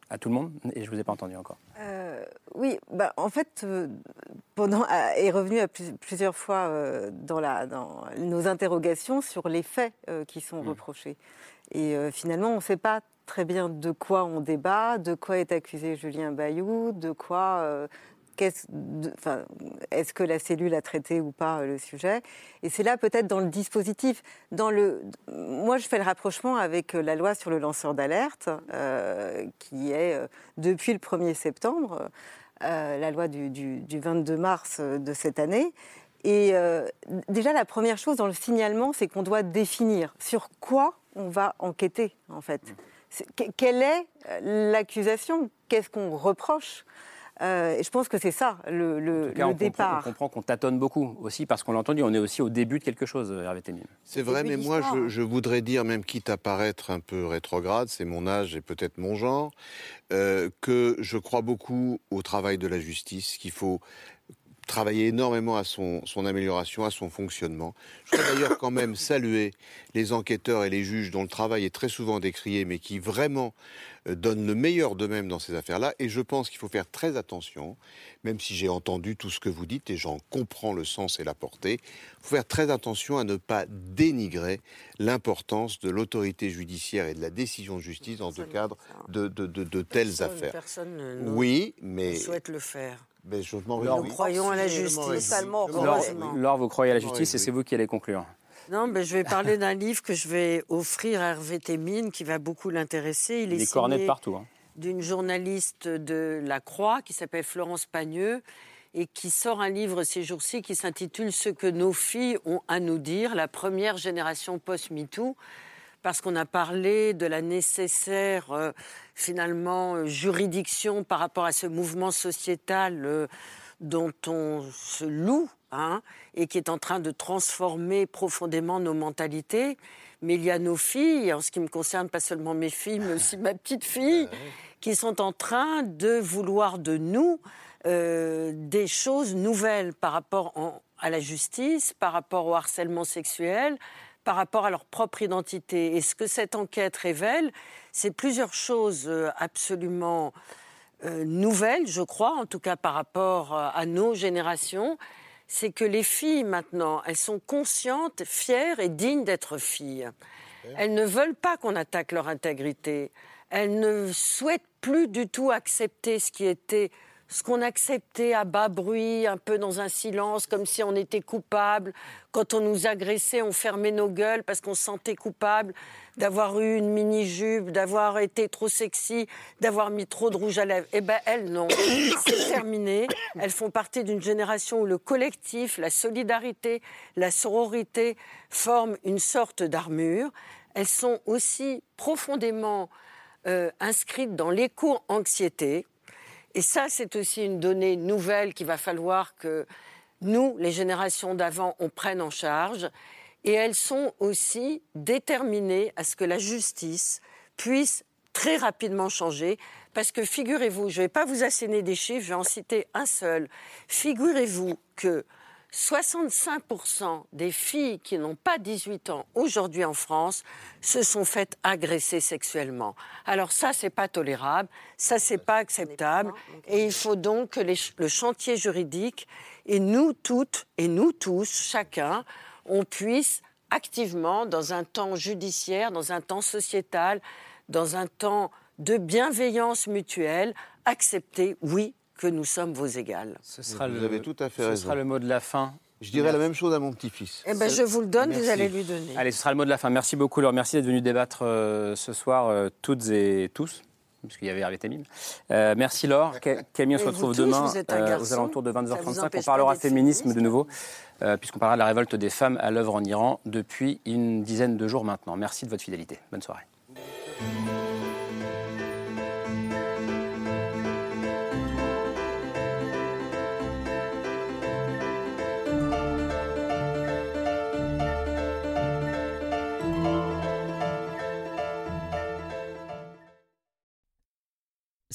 à tout le monde, et je ne vous ai pas entendu encore. Euh, oui, bah, en fait, pendant, euh, est revenu à plus- plusieurs fois euh, dans, la, dans nos interrogations sur les faits euh, qui sont reprochés. Et euh, finalement, on ne sait pas très bien de quoi on débat, de quoi est accusé Julien Bayou, de quoi. euh, Est-ce que la cellule a traité ou pas euh, le sujet Et c'est là peut-être dans le dispositif. Dans le, moi, je fais le rapprochement avec euh, la loi sur le lanceur d'alerte, euh, qui est depuis le 1er septembre, la loi du, du- du 22 mars de cette année. Et déjà, la première chose dans le signalement, c'est qu'on doit définir sur quoi on va enquêter, en fait. Quelle est l'accusation? Qu'est-ce qu'on reproche? Euh, et je pense que c'est ça le, le- En tout cas, le on, comprend, départ. on comprend qu'on tâtonne beaucoup aussi, parce qu'on l'a entendu, on est aussi au début de quelque chose, Hervé Thémim. C'est vrai, mais moi, je, je voudrais dire, même quitte à paraître un peu rétrograde, c'est mon âge et peut-être mon genre, euh, que je crois beaucoup au travail de la justice, qu'il faut travailler énormément à son, son amélioration, à son fonctionnement. Je voudrais d'ailleurs quand même saluer les enquêteurs et les juges dont le travail est très souvent décrié, mais qui vraiment euh, donnent le meilleur d'eux-mêmes dans ces affaires-là. Et je pense qu'il faut faire très attention, même si j'ai entendu tout ce que vous dites et j'en comprends le sens et la portée, il faut faire très attention à ne pas dénigrer l'importance de l'autorité judiciaire et de la décision de justice dans le cadre de, de, de, de telles Personne- affaires. Personne ne, ne- Oui, mais, souhaite le faire. Mais je m'en Nous réjouis. croyons à la justice. Laure, vous croyez à la justice et c'est vous qui allez conclure. Non, mais je vais parler d'un livre que je vais offrir à Hervé Témine qui va beaucoup l'intéresser. Il est Des cornets de signé partout. hein. d'une journaliste de La Croix qui s'appelle Florence Pagneux et qui sort un livre ces jours-ci qui s'intitule Ce que nos filles ont à nous dire, la première génération post-MeToo, parce qu'on a parlé de la nécessaire, euh, finalement, euh, juridiction par rapport à ce mouvement sociétal euh, dont on se loue hein, et qui est en train de transformer profondément nos mentalités. Mais il y a nos filles, en ce qui me concerne, pas seulement mes filles, mais aussi ma petite fille, qui sont en train de vouloir de nous euh, des choses nouvelles par rapport en- à la justice, par rapport au harcèlement sexuel, par rapport à leur propre identité. Et ce que cette enquête révèle, c'est plusieurs choses euh, absolument euh, nouvelle, je crois, en tout cas par rapport euh, à nos générations, c'est que les filles maintenant, elles sont conscientes, fières et dignes d'être filles. Elles ne veulent pas qu'on attaque leur intégrité. Elles ne souhaitent plus du tout accepter ce qui était ce qu'on acceptait à bas bruit, un peu dans un silence, comme si on était coupable. Quand on nous agressait, on fermait nos gueules parce qu'on se sentait coupable d'avoir eu une mini-jupe, d'avoir été trop sexy, d'avoir mis trop de rouge à lèvres. Eh bien, elles, non. C'est terminé. Elles font partie d'une génération où le collectif, la solidarité, la sororité forment une sorte d'armure. Elles sont aussi profondément euh, inscrites dans l'éco-anxiété. Et ça, c'est aussi une donnée nouvelle qu'il va falloir que nous, les générations d'avant, on prenne en charge. Et elles sont aussi déterminées à ce que la justice puisse très rapidement changer. Parce que figurez-vous, je ne vais pas vous asséner des chiffres, je vais en citer un seul. Figurez-vous que 65% des filles qui n'ont pas 18 ans aujourd'hui en France se sont faites agresser sexuellement. Alors ça, c'est pas tolérable, ça, c'est pas acceptable. Et il faut donc que les le chantier juridique, et nous toutes, et nous tous, chacun, on puisse activement, dans un temps judiciaire, dans un temps sociétal, dans un temps de bienveillance mutuelle, accepter, oui, que nous sommes vos égales. Ce sera Vous le, avez tout à fait ce raison. sera le mot de la fin. Je dirais la même chose à mon petit-fils. Eh ben, je vous le donne, vous allez lui donner. Allez, ce sera le mot de la fin. Merci beaucoup, Laure. Merci d'être venu débattre euh, ce soir, euh, toutes et tous. Parce qu'il y avait Hervé Temim. Euh, merci Laure. Ca- Camille, on se retrouve tous, demain euh, aux alentours de ça vous 22h35. On parlera féminisme de nouveau, euh, puisqu'on parlera de la révolte des femmes à l'œuvre en Iran depuis une dizaine de jours maintenant. Merci de votre fidélité. Bonne soirée.